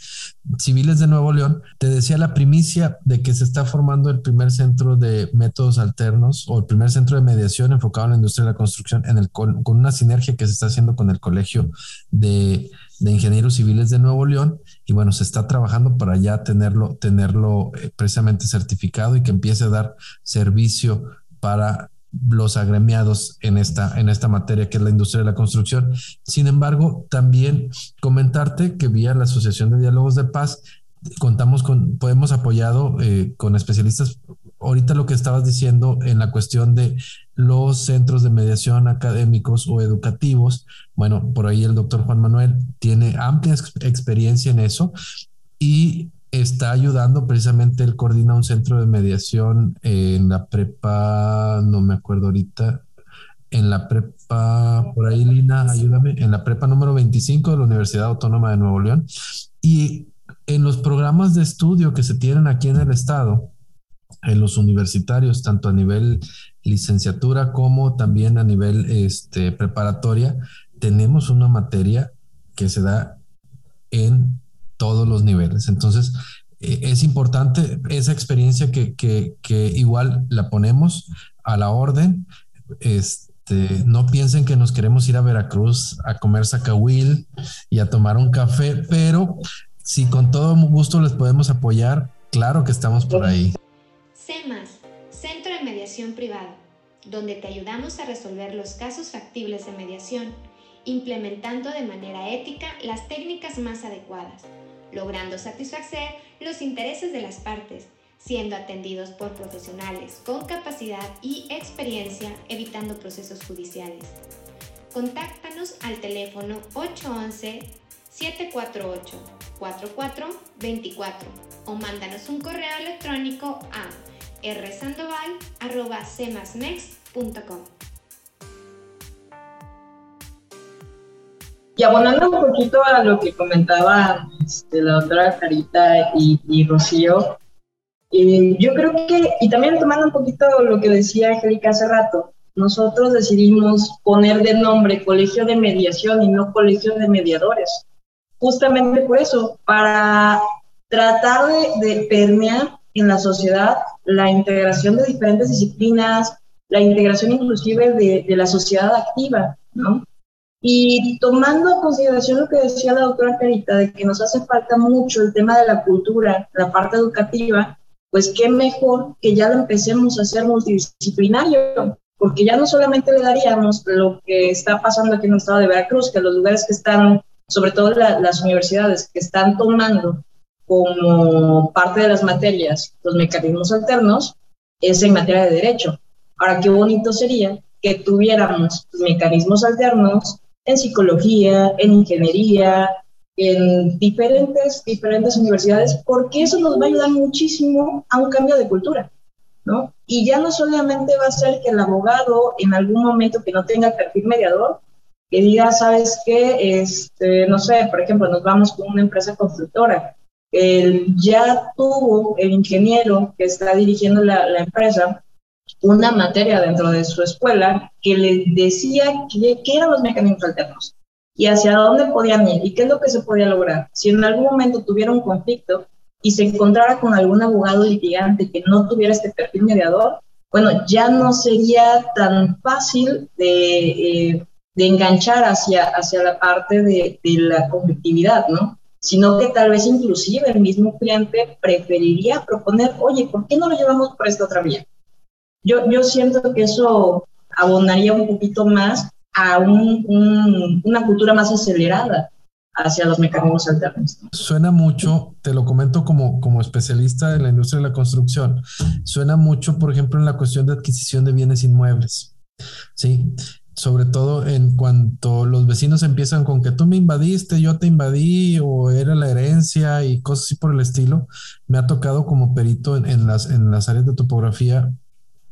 Civiles de Nuevo León. Te decía la primicia de que se está formando el primer centro de métodos alternos o el primer centro de mediación enfocado en la industria de la construcción en el, con, con una sinergia que se está haciendo con el Colegio de, de Ingenieros Civiles de Nuevo León y bueno, se está trabajando para ya tenerlo, tenerlo eh, precisamente certificado y que empiece a dar servicio para los agremiados en esta, en esta materia que es la industria de la construcción. Sin embargo, también comentarte que vía la Asociación de Diálogos de Paz contamos con, podemos apoyado eh, con especialistas. Ahorita lo que estabas diciendo en la cuestión de los centros de mediación académicos o educativos, bueno, por ahí el doctor Juan Manuel tiene amplia experiencia en eso y está ayudando precisamente, él coordina un centro de mediación en la prepa, no me acuerdo ahorita, en la prepa, por ahí Lina, ayúdame, en la prepa número 25 de la Universidad Autónoma de Nuevo León. Y en los programas de estudio que se tienen aquí en el estado, en los universitarios, tanto a nivel licenciatura como también a nivel este, preparatoria, tenemos una materia que se da en todos los niveles. Entonces, eh, es importante esa experiencia que, igual la ponemos a la orden. Este, no piensen que nos queremos ir a Veracruz a comer sacahuil y a tomar un café, pero si con todo gusto les podemos apoyar, claro que estamos por ahí. CEMAS, Centro de Mediación Privado, donde te ayudamos a resolver los casos factibles de mediación, implementando de manera ética las técnicas más adecuadas logrando satisfacer los intereses de las partes, siendo atendidos por profesionales con capacidad y experiencia, evitando procesos judiciales. Contáctanos al teléfono 811-748-4424 o mándanos un correo electrónico a rsandoval.com. Y abonando un poquito a lo que comentaba este, la doctora Carita y, Rocío, eh, yo creo que, y también tomando un poquito lo que decía Angélica hace rato, nosotros decidimos poner de nombre Colegio de Mediación y no Colegio de Mediadores, justamente por eso, para tratar de, permear en la sociedad la integración de diferentes disciplinas, la integración inclusive de, la sociedad activa, ¿no? Y tomando en consideración lo que decía la doctora Carita, de que nos hace falta mucho el tema de la cultura, la parte educativa, pues qué mejor que ya lo empecemos a hacer multidisciplinario, porque ya no solamente le daríamos lo que está pasando aquí en el estado de Veracruz, que los lugares que están, sobre todo las universidades que están tomando como parte de las materias los mecanismos alternos, es en materia de derecho. Ahora, qué bonito sería que tuviéramos mecanismos alternos en psicología, en ingeniería, en diferentes, diferentes universidades, porque eso nos va a ayudar muchísimo a un cambio de cultura, ¿no? Y ya no solamente va a ser que el abogado en algún momento que no tenga perfil mediador, que diga, ¿sabes qué? Este, no sé, por ejemplo, nos vamos con una empresa constructora, el, ya tuvo el ingeniero que está dirigiendo la, la empresa, una materia dentro de su escuela que le decía qué, eran los mecanismos alternos y hacia dónde podían ir y qué es lo que se podía lograr. Si en algún momento tuviera un conflicto y se encontrara con algún abogado litigante que no tuviera este perfil mediador, bueno, ya no sería tan fácil de, eh, de enganchar hacia, hacia la parte de, de la conflictividad, ¿no? Sino que tal vez inclusive el mismo cliente preferiría proponer, oye, ¿por qué no lo llevamos por esta otra vía? Yo, yo siento que eso abonaría un poquito más a una cultura más acelerada hacia los mecanismos alternos. Suena mucho, te lo comento como, como especialista en la industria de la construcción, suena mucho, por ejemplo, en la cuestión de adquisición de bienes inmuebles. Sí, sobre todo en cuanto los vecinos empiezan con que tú me invadiste, yo te invadí o era la herencia y cosas así por el estilo. Me ha tocado como perito en, las, en las áreas de topografía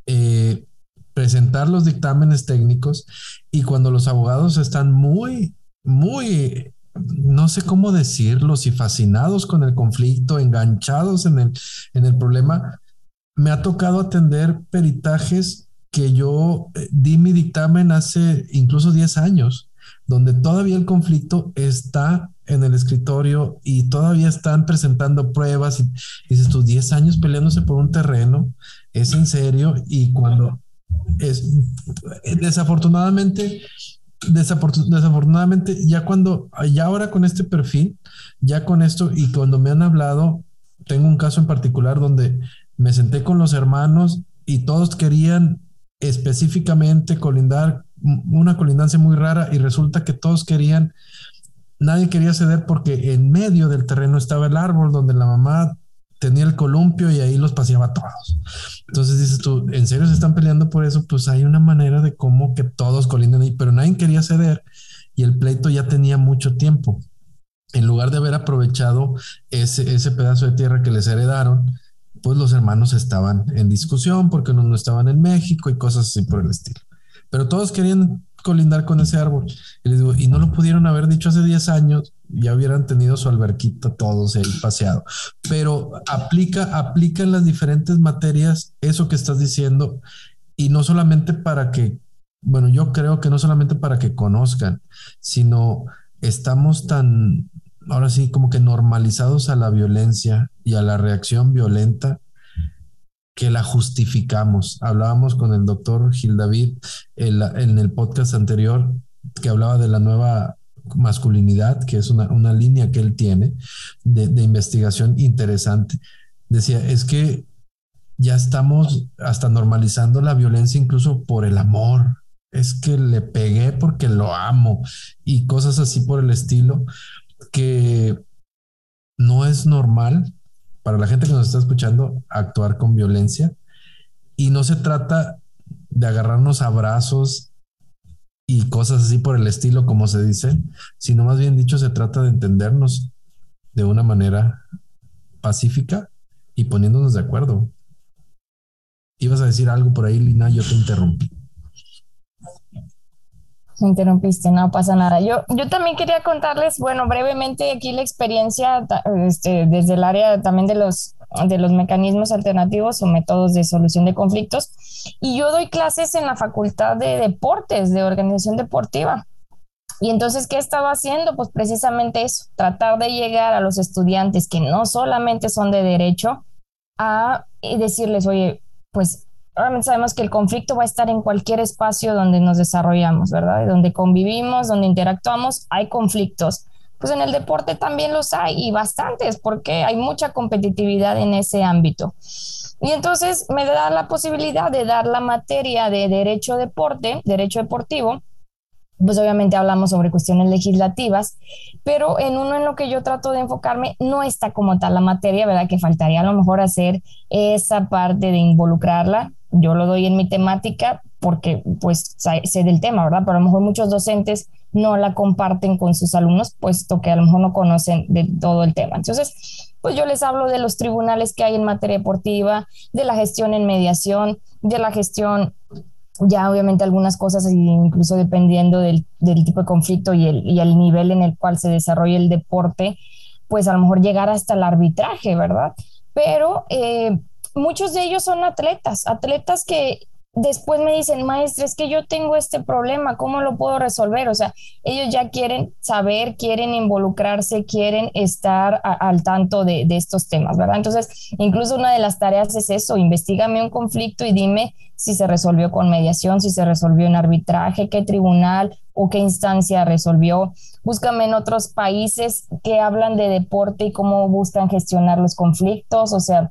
eh, presentar los dictámenes técnicos y cuando los abogados están muy, muy, no sé cómo decirlo, si fascinados con el conflicto, enganchados en el, en el problema, me ha tocado atender peritajes que yo eh, di mi dictamen hace incluso 10 años, donde todavía el conflicto está en el escritorio y todavía están presentando pruebas y, dices tú 10 años peleándose por un terreno, es en serio y cuando es desafortunadamente desafortunadamente ya cuando ya ahora con este perfil ya con esto y cuando me han hablado tengo un caso en particular donde me senté con los hermanos y todos querían específicamente colindar una colindancia muy rara y resulta que todos querían nadie quería ceder porque en medio del terreno estaba el árbol donde la mamá tenía el columpio y ahí los paseaba todos. Entonces dices tú, ¿en serio se están peleando por eso? Pues hay una manera de cómo que todos colindan ahí, pero nadie quería ceder y el pleito ya tenía mucho tiempo. En lugar de haber aprovechado ese, ese pedazo de tierra que les heredaron, pues los hermanos estaban en discusión porque no estaban en México y cosas así por el estilo. Pero todos querían colindar con ese árbol. Y no lo pudieron haber dicho hace 10 años, ya hubieran tenido su alberquita todos ahí paseado. Pero aplica, aplica en las diferentes materias eso que estás diciendo y no solamente para que, bueno, yo creo que no solamente para que conozcan, sino estamos tan, ahora sí, como que normalizados a la violencia y a la reacción violenta que la justificamos. Hablábamos con el doctor Gil David en, el podcast anterior que hablaba de la nueva masculinidad, que es una, línea que él tiene de, investigación interesante. Decía, es que ya estamos hasta normalizando la violencia incluso por el amor. Es que le pegué porque lo amo y cosas así por el estilo que no es normal para la gente que nos está escuchando, actuar con violencia. Y no se trata de agarrarnos abrazos y cosas así por el estilo, como se dice, sino más bien dicho, se trata de entendernos de una manera pacífica y poniéndonos de acuerdo. Ibas a decir algo por ahí, Lina, yo te interrumpí me interrumpiste, no pasa nada. Yo, yo también quería contarles, bueno, brevemente aquí la experiencia este, desde el área también de los, de los mecanismos alternativos o métodos de solución de conflictos. Y yo doy clases en la Facultad de Deportes, de Organización Deportiva. Y entonces, ¿qué estaba haciendo? Pues precisamente eso, tratar de llegar a los estudiantes que no solamente son de derecho, a decirles, oye, pues obviamente sabemos que el conflicto va a estar en cualquier espacio donde nos desarrollamos, ¿verdad? Donde convivimos, donde interactuamos, hay conflictos. Pues en el deporte también los hay y bastantes porque hay mucha competitividad en ese ámbito. Y entonces me da la posibilidad de dar la materia de derecho deporte, derecho deportivo, pues obviamente hablamos sobre cuestiones legislativas, pero en uno en lo que yo trato de enfocarme no está como tal la materia, ¿verdad? Que faltaría a lo mejor hacer esa parte de involucrarla yo lo doy en mi temática porque pues sé del tema, ¿verdad? Pero a lo mejor muchos docentes no la comparten con sus alumnos, puesto que a lo mejor no conocen de todo el tema. Entonces, pues yo les hablo de los tribunales que hay en materia deportiva, de la gestión en mediación, de la gestión, ya obviamente algunas cosas, incluso dependiendo del, tipo de conflicto y el, y el nivel en el cual se desarrolla el deporte, pues a lo mejor llegar hasta el arbitraje, ¿verdad? Pero eh, muchos de ellos son atletas, atletas que después me dicen, maestra, es que yo tengo este problema, ¿cómo lo puedo resolver? O sea, ellos ya quieren saber, quieren involucrarse, quieren estar al tanto de, de, estos temas, ¿verdad? Entonces, incluso una de las tareas es eso, investigame un conflicto y dime si se resolvió con mediación, si se resolvió en arbitraje, qué tribunal o qué instancia resolvió. Búscame en otros países que hablan de deporte y cómo buscan gestionar los conflictos, o sea,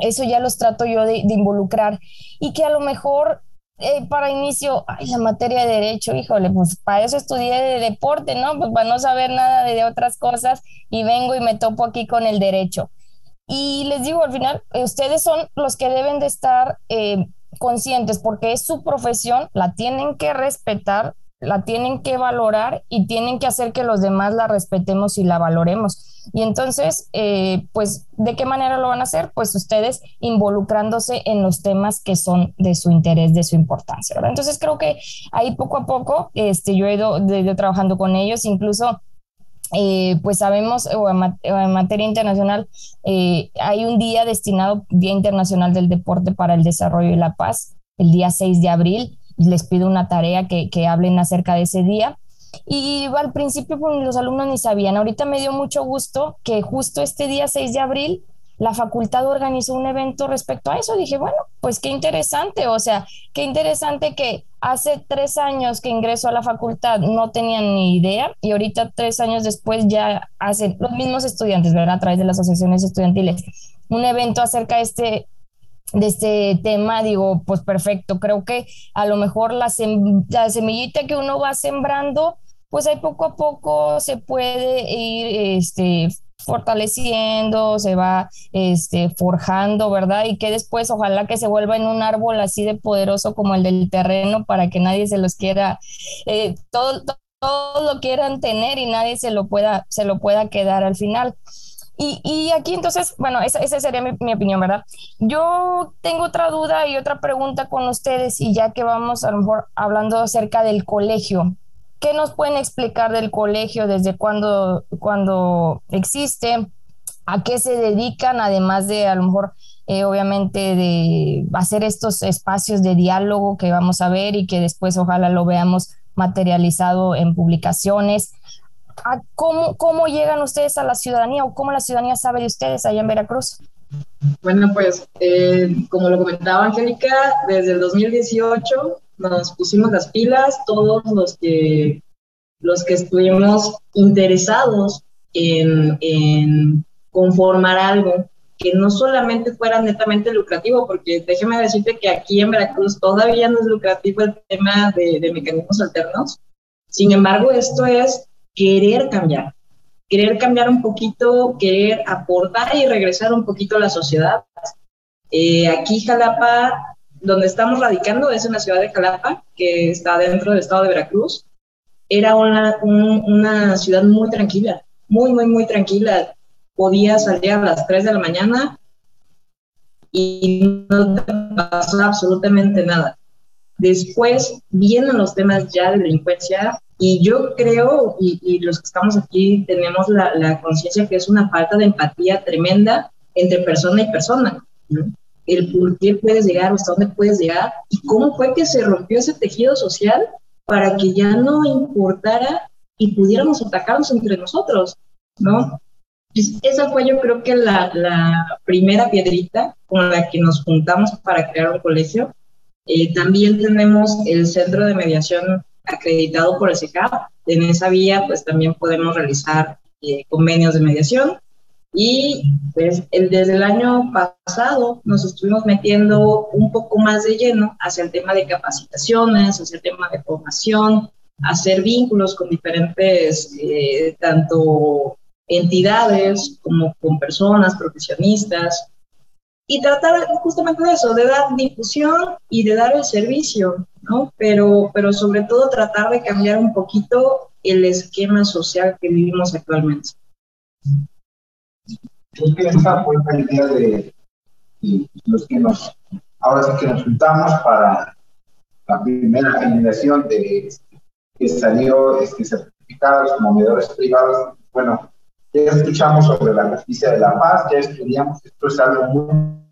eso ya los trato yo de, involucrar y que a lo mejor eh, para inicio, ay, la materia de derecho, híjole, pues para eso estudié de deporte, ¿no? Pues para no saber nada de, otras cosas y vengo y me topo aquí con el derecho. Y les digo, al final, eh, ustedes son los que deben de estar eh, conscientes porque es su profesión, la tienen que respetar, la tienen que valorar y tienen que hacer que los demás la respetemos y la valoremos. Y entonces, eh, pues, ¿de qué manera lo van a hacer? Pues ustedes involucrándose en los temas que son de su interés, de su importancia, ¿verdad? Entonces creo que ahí poco a poco, este, yo he ido, trabajando con ellos, incluso eh, pues sabemos, o en, materia internacional, eh, hay un día destinado, Día Internacional del Deporte para el Desarrollo y la Paz, el día 6 de abril, les pido una tarea que, que hablen acerca de ese día. Y al principio pues, los alumnos ni sabían. Ahorita me dio mucho gusto que justo este día 6 de abril la facultad organizó un evento respecto a eso. Dije, bueno, pues qué interesante, o sea, qué interesante que hace tres años que ingreso a la facultad no tenían ni idea y ahorita tres años después ya hacen los mismos estudiantes, ¿verdad? A través de las asociaciones estudiantiles, un evento acerca de este de este tema, digo, pues perfecto, creo que a lo mejor la, la semillita que uno va sembrando, pues ahí poco a poco se puede ir este, fortaleciendo, se va este, forjando, ¿verdad? Y que después ojalá que se vuelva en un árbol así de poderoso como el del terreno para que nadie se los quiera, eh, todo, todo, lo quieran tener y nadie se lo pueda, se lo pueda quedar al final. Y, aquí entonces, bueno, esa, sería mi, opinión, ¿verdad? Yo tengo otra duda y otra pregunta con ustedes y ya que vamos a lo mejor hablando acerca del colegio, ¿qué nos pueden explicar del colegio, desde cuándo, cuando existe, a qué se dedican, además de a lo mejor, eh, obviamente, de hacer estos espacios de diálogo que vamos a ver y que después ojalá lo veamos materializado en publicaciones? cómo, cómo llegan ustedes a la ciudadanía o cómo la ciudadanía sabe de ustedes allá en Veracruz. Bueno, pues eh, como lo comentaba Angélica, desde el 2018 nos pusimos las pilas, todos los que, los que estuvimos interesados en, en conformar algo que no solamente fuera netamente lucrativo, porque déjeme decirte que aquí en Veracruz todavía no es lucrativo el tema de, de mecanismos alternos. Sin embargo, esto es querer cambiar, querer cambiar un poquito, querer aportar y regresar un poquito a la sociedad. Eh, aquí Jalapa, donde estamos radicando, es una ciudad de Jalapa, que está dentro del estado de Veracruz. Era una, una ciudad muy tranquila, muy, muy, muy tranquila. Podía salir a las 3 de la mañana y no te pasó absolutamente nada. Después vienen los temas ya de delincuencia y yo creo, y, los que estamos aquí tenemos la, conciencia que es una falta de empatía tremenda entre persona y persona. El por qué puedes llegar, hasta dónde puedes llegar, y cómo fue que se rompió ese tejido social para que ya no importara y pudiéramos atacarnos entre nosotros, ¿no? Pues esa fue yo creo que la, primera piedrita con la que nos juntamos para crear un colegio. Eh, también tenemos el Centro de Mediación acreditado por el SECAP. En esa vía, pues también podemos realizar eh, convenios de mediación. Y pues el, desde el año pasado nos estuvimos metiendo un poco más de lleno hacia el tema de capacitaciones, hacia el tema de formación, hacer vínculos con diferentes, eh, tanto entidades como con personas, profesionistas, y tratar justamente de eso, de dar difusión y de dar el servicio, ¿no? Pero, pero sobre todo tratar de cambiar un poquito el esquema social que vivimos actualmente. Creo que esa fue la idea de, los que nos, ahora sí que nos juntamos para la primera generación de que salió este, certificados como medidores privados. Bueno, ya escuchamos sobre la justicia de la paz, ya estudiamos, esto es algo muy,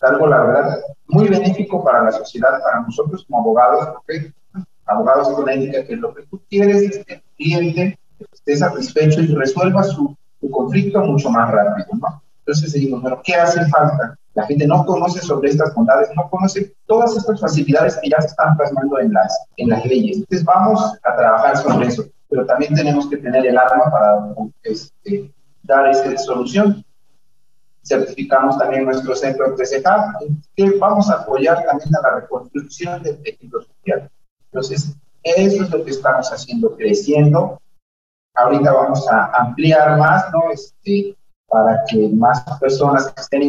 algo, la verdad, muy benéfico para la sociedad, para nosotros como abogados, porque abogados con ética, que lo que tú quieres es que el cliente esté satisfecho y resuelva su, su conflicto mucho más rápido, ¿no? Entonces decimos, bueno, ¿qué hace falta? La gente no conoce sobre estas bondades, no conoce todas estas facilidades que ya se están plasmando en las, en las leyes. Entonces vamos a trabajar sobre eso, pero también tenemos que tener el arma para este, dar esa solución. Certificamos también nuestro centro CEJA, que vamos a apoyar también a la reconstrucción del tejido social. Entonces, eso es lo que estamos haciendo, creciendo. Ahorita vamos a ampliar más, ¿no? Este, para que más personas que estén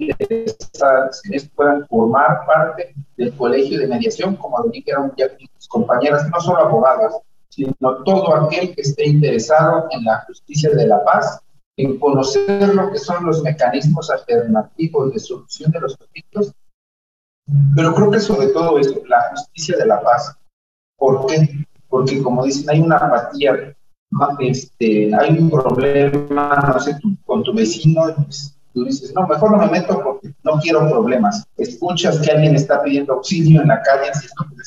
interesadas en esto puedan formar parte del colegio de mediación, como dijeron ya mis compañeras, no solo abogados, sino todo aquel que esté interesado en la justicia de la paz, en conocer lo que son los mecanismos alternativos de solución de los conflictos, pero creo que sobre todo es la justicia de la paz. ¿Por qué? Porque como dicen, hay una apatía este, hay un problema, no sé, con tu vecino, pues, tú dices, no, mejor no me meto porque no quiero problemas. Escuchas que alguien está pidiendo auxilio en la calle, es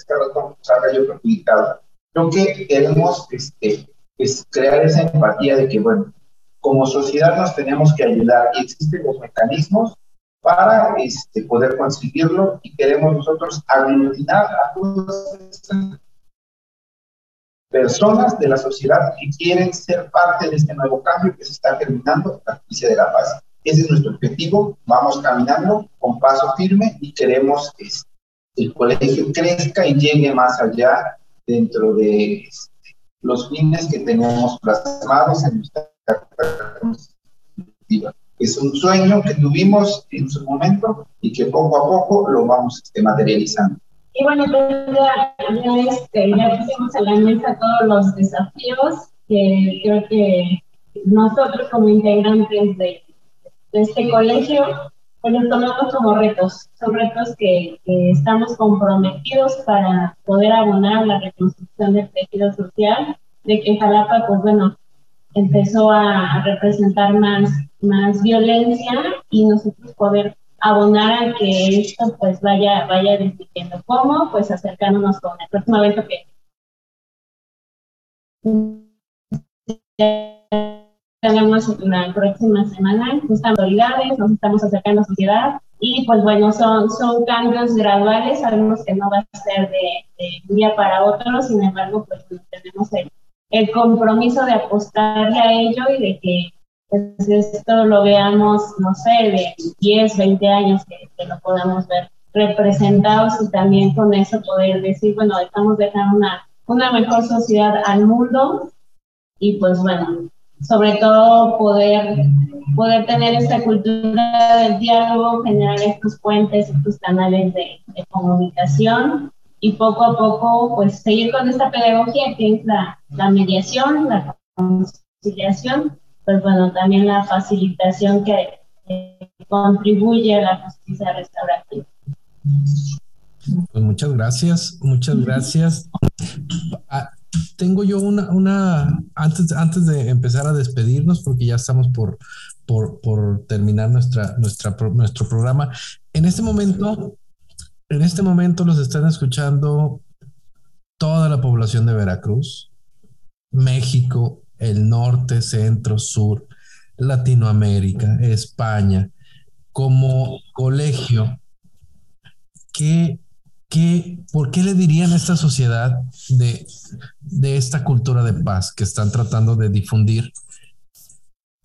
que rato salga yo perjudicado. Creo que queremos este, es crear esa empatía de que, bueno, como sociedad nos tenemos que ayudar y existen los mecanismos para este, poder conseguirlo y queremos nosotros aglutinar a todas estas personas de la sociedad que quieren ser parte de este nuevo cambio que se está terminando, la justicia de la paz. Ese es nuestro objetivo, vamos caminando con paso firme y queremos que el colegio crezca y llegue más allá dentro de este, los fines que tenemos plasmados en nuestra constitutiva. Es un sueño que tuvimos en su momento y que poco a poco lo vamos este, materializando. Y bueno, pues ya, ya, este, ya la mesa todos los desafíos que creo que nosotros como integrantes de, este colegio, pues los tomamos como retos. Son retos que, estamos comprometidos para poder abonar la reconstrucción del tejido social, de que Jalapa, pues bueno, empezó a representar más, más violencia y nosotros poder abonar a que esto pues vaya, vaya disminuyendo. ¿Cómo? Pues acercándonos con el próximo evento que tenemos la próxima semana, justamente autoridades, nos estamos acercando a la sociedad y pues bueno, son, son cambios graduales, sabemos que no va a ser de, un día para otro, sin embargo, pues tenemos el, el compromiso de apostarle a ello y de que pues esto lo veamos, no sé, de 10, 20 años que, lo podamos ver representados y también con eso poder decir, bueno, estamos dejando una, una mejor sociedad al mundo y pues bueno, sobre todo poder, poder tener esta cultura del diálogo, generar estos puentes, estos canales de, de comunicación y poco a poco pues seguir con esta pedagogía que es la, la mediación, la conciliación pues bueno, también la facilitación que contribuye a la justicia restaurativa. Pues muchas gracias, muchas gracias. Ah, tengo yo una, una antes, antes de empezar a despedirnos, porque ya estamos por, por, por terminar nuestra, nuestra, nuestro programa. En este momento, en este momento los están escuchando toda la población de Veracruz, México, el norte, centro, sur, Latinoamérica, España, como colegio, ¿qué, qué, ¿por qué le dirían a esta sociedad de, de esta cultura de paz que están tratando de difundir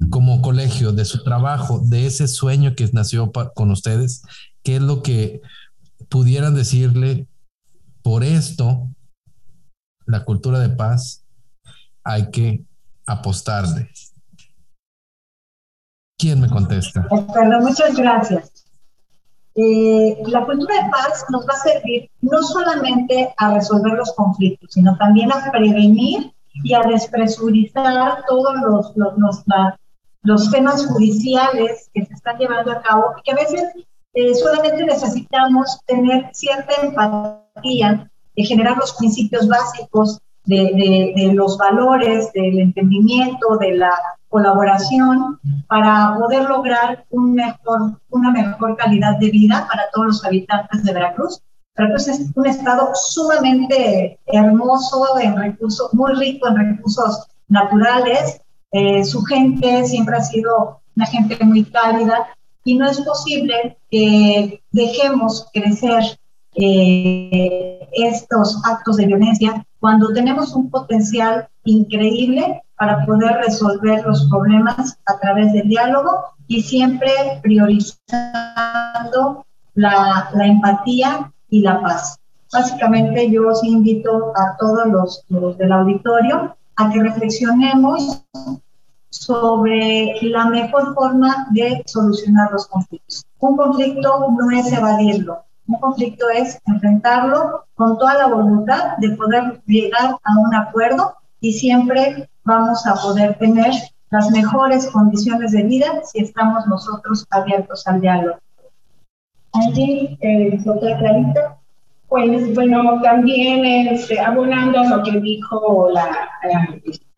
como colegio, de su trabajo, de ese sueño que nació con ustedes? ¿Qué es lo que pudieran decirle por esto? La cultura de paz hay que apostarle. ¿Quién me contesta? Perdón, muchas gracias. Eh, la cultura de paz nos va a servir no solamente a resolver los conflictos, sino también a prevenir y a despresurizar todos los, los, los, temas judiciales que se están llevando a cabo y que a veces eh, solamente necesitamos tener cierta empatía de generar los principios básicos de, los valores, del entendimiento, de la colaboración para poder lograr una mejor calidad de vida para todos los habitantes de Veracruz. Veracruz es un estado sumamente hermoso en recursos, muy rico en recursos naturales. Eh, su gente siempre ha sido una gente muy cálida y no es posible que dejemos crecer eh, estos actos de violencia cuando tenemos un potencial increíble para poder resolver los problemas a través del diálogo y siempre priorizando la, la empatía y la paz. Básicamente yo os invito a todos los, los del auditorio a que reflexionemos sobre la mejor forma de solucionar los conflictos. Un conflicto no es evadirlo, un conflicto es enfrentarlo con toda la voluntad de poder llegar a un acuerdo y siempre vamos a poder tener las mejores condiciones de vida si estamos nosotros abiertos al diálogo. Allí, eh, doctora Clarita. Pues bueno, también este, abonando a lo que dijo la,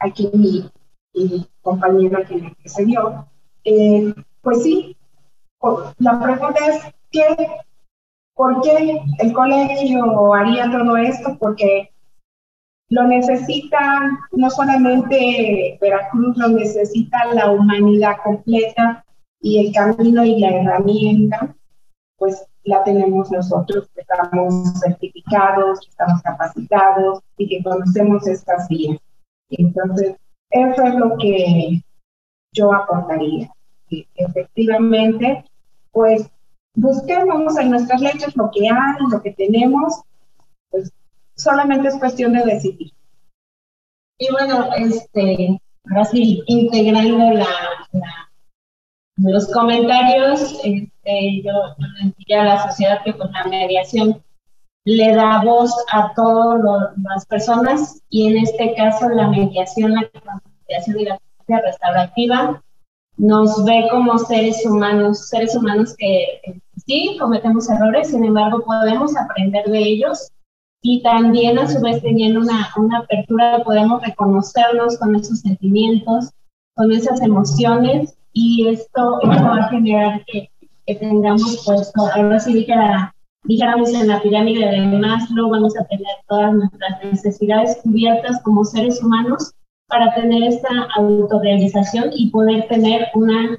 aquí mi, compañera que me precedió, eh, pues sí, la pregunta es, ¿qué, ¿por qué el colegio haría todo esto? Porque lo necesita no solamente Veracruz, lo necesita la humanidad completa y el camino y la herramienta, pues la tenemos nosotros, que estamos certificados, que estamos capacitados y que conocemos estas vías. Entonces, eso es lo que yo aportaría. Efectivamente, pues busquemos en nuestras leyes lo que hay, lo que tenemos, pues solamente es cuestión de decidir. Y bueno, este, ahora sí, integrando la, los comentarios, este, yo, yo diría a la sociedad que con la mediación le da voz a todas las personas y en este caso la mediación, la mediación y la justicia restaurativa nos ve como seres humanos, seres humanos que sí cometemos errores, sin embargo podemos aprender de ellos y también a su vez teniendo una, una apertura podemos reconocernos con esos sentimientos, con esas emociones y esto, va a generar que, que tengamos pues, ahora sí dijera, dijéramos en la pirámide de Maslow, vamos a tener todas nuestras necesidades cubiertas como seres humanos para tener esta autorrealización y poder tener una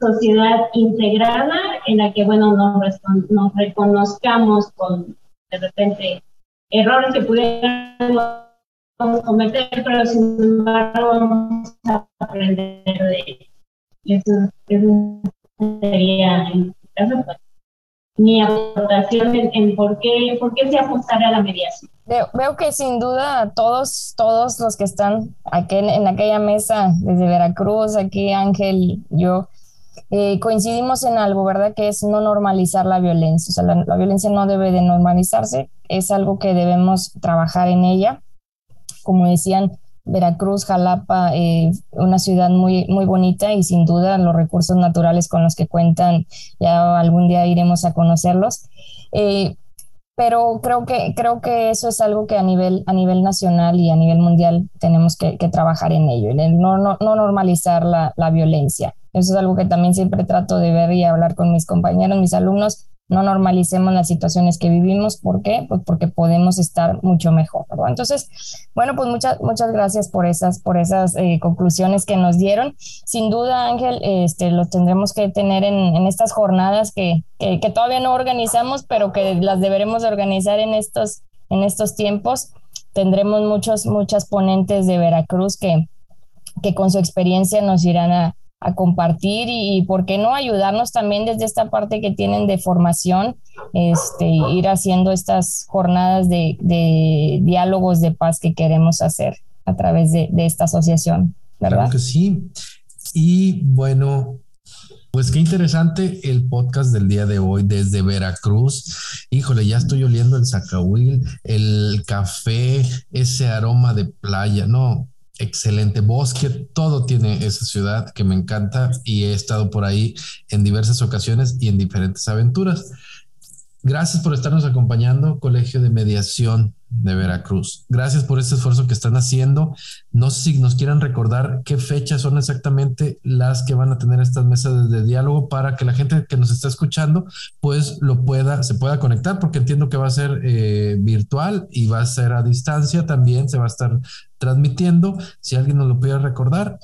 sociedad integrada en la que, bueno, nos, reconozcamos con, de repente, errores que pudiéramos cometer, pero sin embargo vamos a aprender de Eso, eso sería caso, pues, mi aportación en, por, qué, por qué se apostará a la mediación. Veo, que sin duda todos, todos los que están aquí en, en aquella mesa, desde Veracruz, aquí Ángel, yo, eh, coincidimos en algo, ¿verdad? Que es no normalizar la violencia. O sea, la, violencia no debe de normalizarse, es algo que debemos trabajar en ella. Como decían, Veracruz, Jalapa, eh, una ciudad muy, muy bonita y sin duda los recursos naturales con los que cuentan, ya algún día iremos a conocerlos. Eh, pero creo que, creo que eso es algo que a nivel, a nivel nacional y a nivel mundial tenemos que, trabajar en ello, no, no, no normalizar la, la violencia. Eso es algo que también siempre trato de ver y hablar con mis compañeros, mis alumnos. No normalicemos las situaciones que vivimos. ¿Por qué? Pues porque podemos estar mucho mejor. Entonces, bueno, pues muchas, muchas gracias por esas, por esas eh, conclusiones que nos dieron. Sin duda, Ángel, este, los tendremos que tener en, en estas jornadas que, que, todavía no organizamos, pero que las deberemos organizar en estos, en estos tiempos. Tendremos muchos, muchas ponentes de Veracruz que, que con su experiencia nos irán a, a compartir y, por qué no ayudarnos también desde esta parte que tienen de formación, este, ir haciendo estas jornadas de, diálogos de paz que queremos hacer a través de, esta asociación, ¿verdad? Claro que sí. Y bueno, pues qué interesante el podcast del día de hoy desde Veracruz. Híjole, ya estoy oliendo el zacahuil, el café, ese aroma de playa. No, excelente bosque, todo tiene esa ciudad que me encanta y he estado por ahí en diversas ocasiones y en diferentes aventuras. Gracias por estarnos acompañando, Colegio de Mediación de Veracruz. Gracias por este esfuerzo que están haciendo. No sé si nos quieran recordar qué fechas son exactamente las que van a tener estas mesas de diálogo para que la gente que nos está escuchando pues lo pueda, se pueda conectar, porque entiendo que va a ser eh, virtual y va a ser a distancia también, se va a estar transmitiendo. Si alguien nos lo pudiera recordar,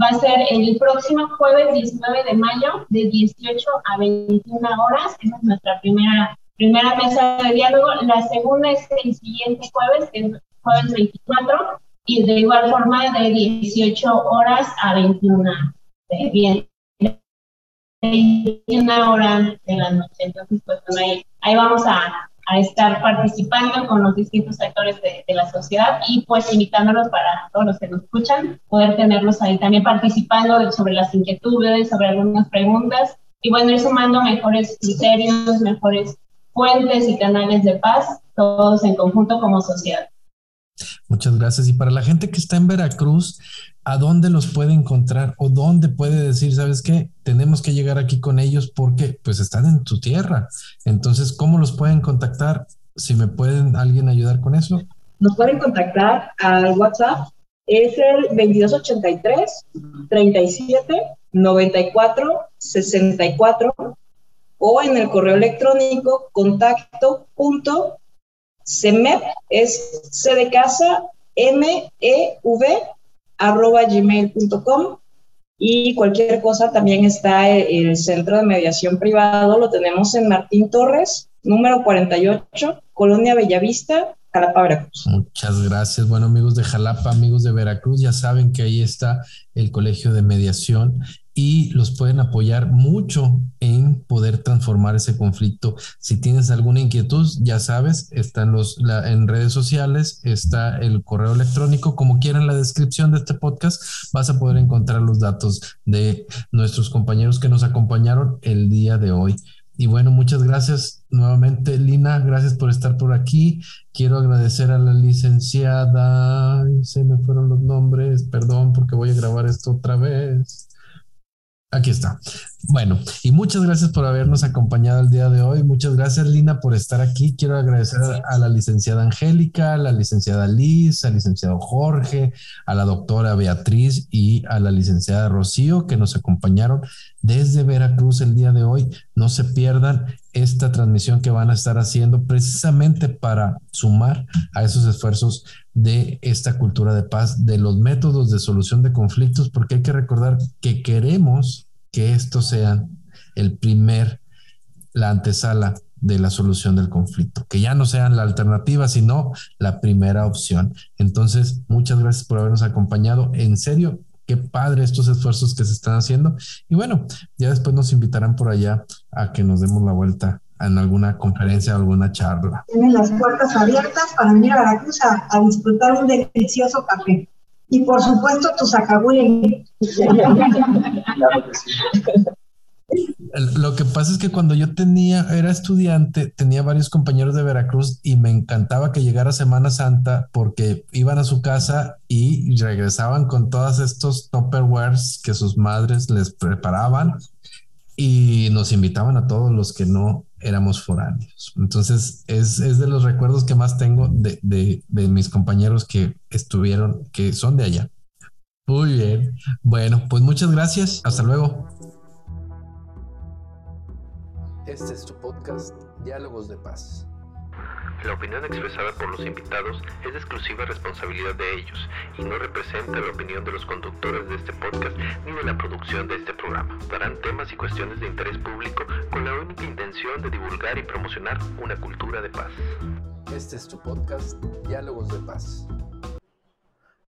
va a ser el próximo jueves 19 de mayo de 18 a 21 horas. Esa es nuestra primera, primera mesa de diálogo. La segunda es el siguiente jueves, que es jueves 24, y de igual forma de 18 horas a 21 de bien. 21 horas de la noche. Entonces, pues ahí, ahí vamos a, a estar participando con los distintos actores de, de, la sociedad y pues invitándolos para todos los que nos escuchan, poder tenerlos ahí también participando sobre las inquietudes, sobre algunas preguntas y bueno, ir sumando mejores criterios, mejores fuentes y canales de paz, todos en conjunto como sociedad. Muchas gracias. Y para la gente que está en Veracruz, ¿a dónde los puede encontrar o dónde puede decir, sabes qué, tenemos que llegar aquí con ellos porque pues están en tu tierra? Entonces, ¿cómo los pueden contactar? Si me pueden alguien ayudar con eso. Nos pueden contactar al WhatsApp, es el 2283 37 94 64 o en el correo electrónico contacto punto CEMEP es C de casa, M, E, V, arroba gmail.com. Y cualquier cosa también está el Centro de Mediación Privado, lo tenemos en Martín Torres, número 48, Colonia Bellavista, Jalapa, Veracruz. Muchas gracias. Bueno, amigos de Jalapa, amigos de Veracruz, ya saben que ahí está el Colegio de Mediación y los pueden apoyar mucho en poder transformar ese conflicto. Si tienes alguna inquietud, ya sabes, están los en redes sociales, está el correo electrónico, como quieran la descripción de este podcast, vas a poder encontrar los datos de nuestros compañeros que nos acompañaron el día de hoy. Y bueno, muchas gracias nuevamente, Lina. Gracias por estar por aquí. Quiero agradecer a la licenciada. Se me fueron los nombres. Perdón, porque voy a grabar esto otra vez. Aquí está. Bueno, y muchas gracias por habernos acompañado el día de hoy. Muchas gracias, Lina, por estar aquí. Quiero agradecer a la licenciada Angélica, a la licenciada Liz, al licenciado Jorge, a la doctora Beatriz y a la licenciada Rocío que nos acompañaron desde Veracruz el día de hoy. No se pierdan esta transmisión que van a estar haciendo precisamente para sumar a esos esfuerzos de esta cultura de paz, de los métodos de solución de conflictos, porque hay que recordar que queremos que esto sea el primer, la antesala de la solución del conflicto, que ya no sean la alternativa, sino la primera opción. Entonces, muchas gracias por habernos acompañado. En serio, qué padre estos esfuerzos que se están haciendo. Y bueno, ya después nos invitarán por allá a que nos demos la vuelta en alguna conferencia o alguna charla. Tienen las puertas abiertas para venir a Veracruz a, a disfrutar un delicioso café. Y por supuesto, tu sacagüey. Lo que pasa es que cuando yo tenía, era estudiante, tenía varios compañeros de Veracruz y me encantaba que llegara Semana Santa porque iban a su casa y regresaban con todos estos topperwares que sus madres les preparaban y nos invitaban a todos los que no éramos foráneos. Entonces, es, es de los recuerdos que más tengo de, de, de, mis compañeros que estuvieron, que son de allá. Muy bien. Bueno, pues muchas gracias. Hasta luego. Este es tu podcast, Diálogos de Paz. La opinión expresada por los invitados es de exclusiva responsabilidad de ellos y no representa la opinión de los conductores de este podcast ni de la producción de este programa. Darán temas y cuestiones de interés público con la única intención de divulgar y promocionar una cultura de paz. Este es tu podcast, Diálogos de Paz.